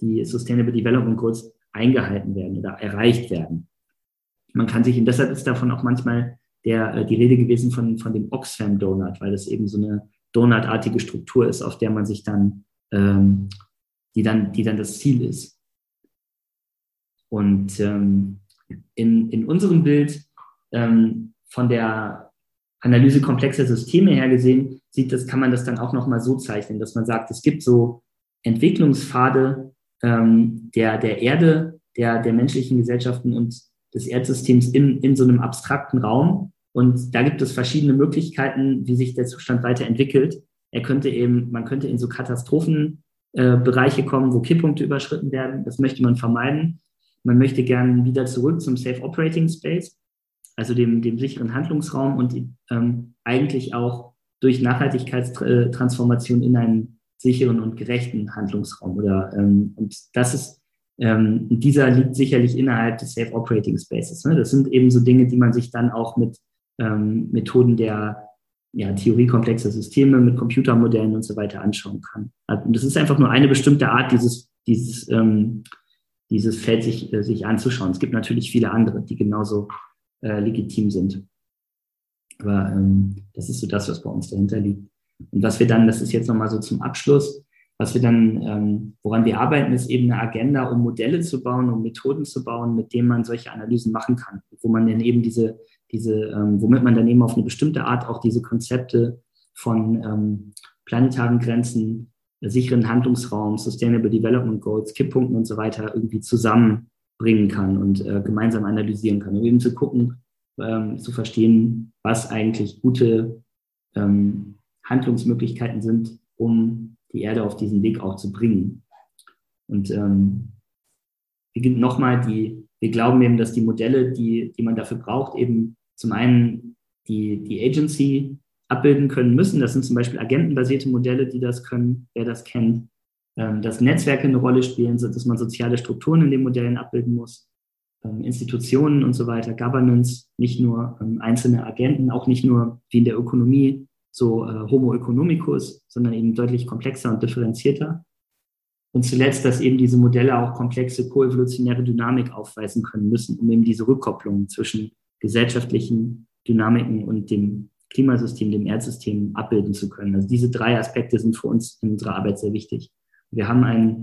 die Sustainable Development Goals eingehalten werden oder erreicht werden. Man kann sich, und deshalb ist davon auch manchmal der, äh, die Rede gewesen von, von dem Oxfam Donut, weil das eben so eine Donutartige Struktur ist, auf der man sich dann ähm, die dann, die dann das Ziel ist. Und ähm, in, in unserem Bild ähm, von der Analyse komplexer Systeme her gesehen, sieht das, kann man das dann auch nochmal so zeichnen, dass man sagt, es gibt so Entwicklungspfade ähm, der, der Erde, der, der menschlichen Gesellschaften und des Erdsystems in, in so einem abstrakten Raum. Und da gibt es verschiedene Möglichkeiten, wie sich der Zustand weiterentwickelt. Er könnte eben, man könnte in so Katastrophen äh, kommen, wo Kipppunkte überschritten werden. Das möchte man vermeiden. Man möchte gerne wieder zurück zum Safe Operating Space, also dem, dem sicheren Handlungsraum und ähm, eigentlich auch durch Nachhaltigkeitstransformation in einen sicheren und gerechten Handlungsraum. Oder, ähm, und das ist, ähm, dieser liegt sicherlich innerhalb des Safe Operating Spaces. Ne? Das sind eben so Dinge, die man sich dann auch mit ähm, Methoden der ja, Theorie komplexer Systeme mit Computermodellen und so weiter anschauen kann. Und das ist einfach nur eine bestimmte Art, dieses, dieses, ähm, dieses Feld sich, äh, sich anzuschauen. Es gibt natürlich viele andere, die genauso äh, legitim sind. Aber ähm, das ist so das, was bei uns dahinter liegt. Und was wir dann, das ist jetzt nochmal so zum Abschluss, was wir dann, ähm, woran wir arbeiten, ist eben eine Agenda, um Modelle zu bauen, um Methoden zu bauen, mit denen man solche Analysen machen kann, wo man dann eben diese diese, ähm, womit man dann eben auf eine bestimmte Art auch diese Konzepte von ähm, planetaren Grenzen, sicheren Handlungsraum, Sustainable Development Goals, Kipppunkten und so weiter irgendwie zusammenbringen kann und äh, gemeinsam analysieren kann, um eben zu gucken, ähm, zu verstehen, was eigentlich gute ähm, Handlungsmöglichkeiten sind, um die Erde auf diesen Weg auch zu bringen. Und ähm, nochmal die wir glauben eben, dass die Modelle, die, die man dafür braucht, eben zum einen die, die Agency abbilden können müssen. Das sind zum Beispiel agentenbasierte Modelle, die das können, wer das kennt. Ähm, dass Netzwerke eine Rolle spielen, dass man soziale Strukturen in den Modellen abbilden muss. Ähm, Institutionen und so weiter, Governance, nicht nur ähm, einzelne Agenten, auch nicht nur wie in der Ökonomie so äh, Homo economicus, sondern eben deutlich komplexer und differenzierter. Und zuletzt, dass eben diese Modelle auch komplexe koevolutionäre Dynamik aufweisen können müssen, um eben diese Rückkopplung zwischen gesellschaftlichen Dynamiken und dem Klimasystem, dem Erdsystem abbilden zu können. Also diese drei Aspekte sind für uns in unserer Arbeit sehr wichtig. Wir haben ein,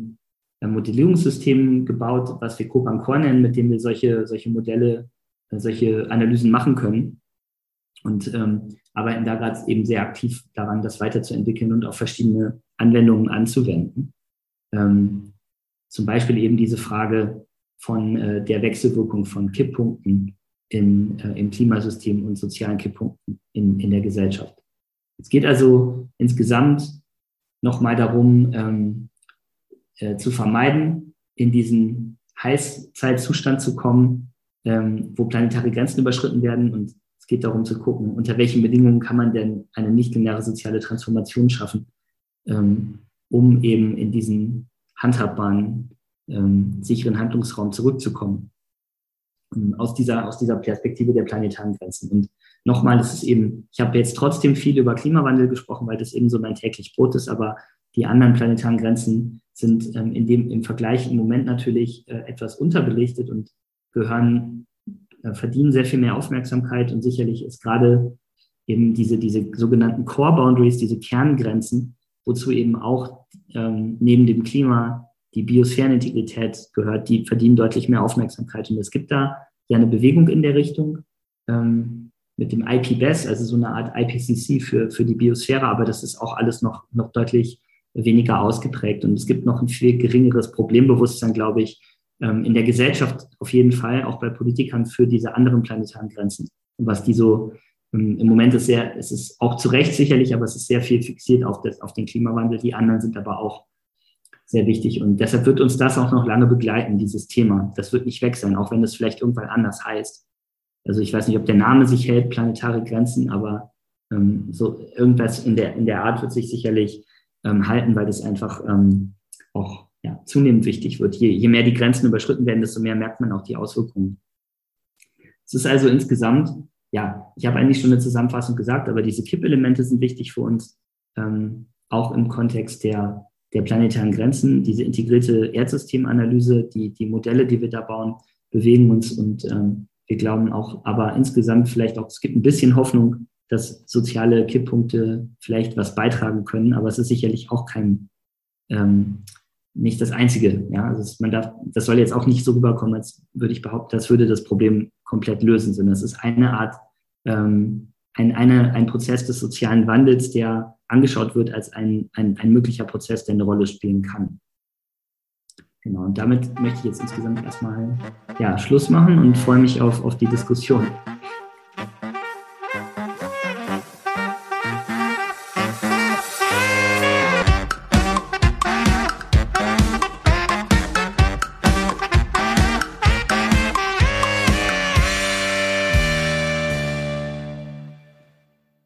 Modellierungssystem gebaut, was wir Copancor nennen, mit dem wir solche, solche Modelle, äh, solche Analysen machen können und ähm, arbeiten da gerade eben sehr aktiv daran, das weiterzuentwickeln und auf verschiedene Anwendungen anzuwenden. Ähm, zum Beispiel eben diese Frage von äh, der Wechselwirkung von Kipppunkten in, äh, im Klimasystem und sozialen Kipppunkten in, in der Gesellschaft. Es geht also insgesamt nochmal darum, ähm, äh, zu vermeiden, in diesen Heißzeitzustand zu kommen, ähm, wo planetare Grenzen überschritten werden. Und es geht darum zu gucken, unter welchen Bedingungen kann man denn eine nicht lineare soziale Transformation schaffen, ähm, um eben in diesen handhabbaren, ähm, sicheren Handlungsraum zurückzukommen. Ähm, aus dieser, aus dieser Perspektive der planetaren Grenzen. Und nochmal, das ist eben, ich habe jetzt trotzdem viel über Klimawandel gesprochen, weil das eben so mein täglich Brot ist, aber die anderen planetaren Grenzen sind ähm, in dem, im Vergleich im Moment natürlich äh, etwas unterbelichtet und gehören, äh, verdienen sehr viel mehr Aufmerksamkeit und sicherlich ist gerade eben diese, diese sogenannten Core Boundaries, diese Kerngrenzen, wozu eben auch ähm, neben dem Klima die Biosphärenintegrität gehört, die verdienen deutlich mehr Aufmerksamkeit. Und es gibt da ja eine Bewegung in der Richtung ähm, mit dem IPBES, also so eine Art IPCC für, für die Biosphäre, aber das ist auch alles noch, noch deutlich weniger ausgeprägt. Und es gibt noch ein viel geringeres Problembewusstsein, glaube ich, ähm, in der Gesellschaft auf jeden Fall, auch bei Politikern für diese anderen planetaren Grenzen. Und was die so ähm, im Moment ist sehr, es ist auch zu Recht sicherlich, aber es ist sehr viel fixiert auf, das, auf den Klimawandel. Die anderen sind aber auch sehr wichtig. Und deshalb wird uns das auch noch lange begleiten, dieses Thema. Das wird nicht weg sein, auch wenn es vielleicht irgendwann anders heißt. Also ich weiß nicht, ob der Name sich hält, planetare Grenzen, aber ähm, so irgendwas in der, in der Art wird sich sicherlich ähm, halten, weil das einfach ähm, auch ja, zunehmend wichtig wird. Je, je mehr die Grenzen überschritten werden, desto mehr merkt man auch die Auswirkungen. Es ist also insgesamt, ja, ich habe eigentlich schon eine Zusammenfassung gesagt, aber diese Kippelemente sind wichtig für uns, ähm, auch im Kontext der, der planetaren Grenzen. Diese integrierte Erdsystemanalyse, die, die Modelle, die wir da bauen, bewegen uns und ähm, wir glauben auch, aber insgesamt vielleicht auch, es gibt ein bisschen Hoffnung, dass soziale Kipppunkte vielleicht was beitragen können, aber es ist sicherlich auch kein, ähm, nicht das Einzige. Ja, also man darf, das soll jetzt auch nicht so rüberkommen, als würde ich behaupten, das würde das Problem komplett lösen, sondern es ist eine Art, ähm, ein, eine, ein Prozess des sozialen Wandels, der angeschaut wird als ein, ein, ein möglicher Prozess, der eine Rolle spielen kann. Genau, und damit möchte ich jetzt insgesamt erstmal ja, Schluss machen und freue mich auf, auf die Diskussion.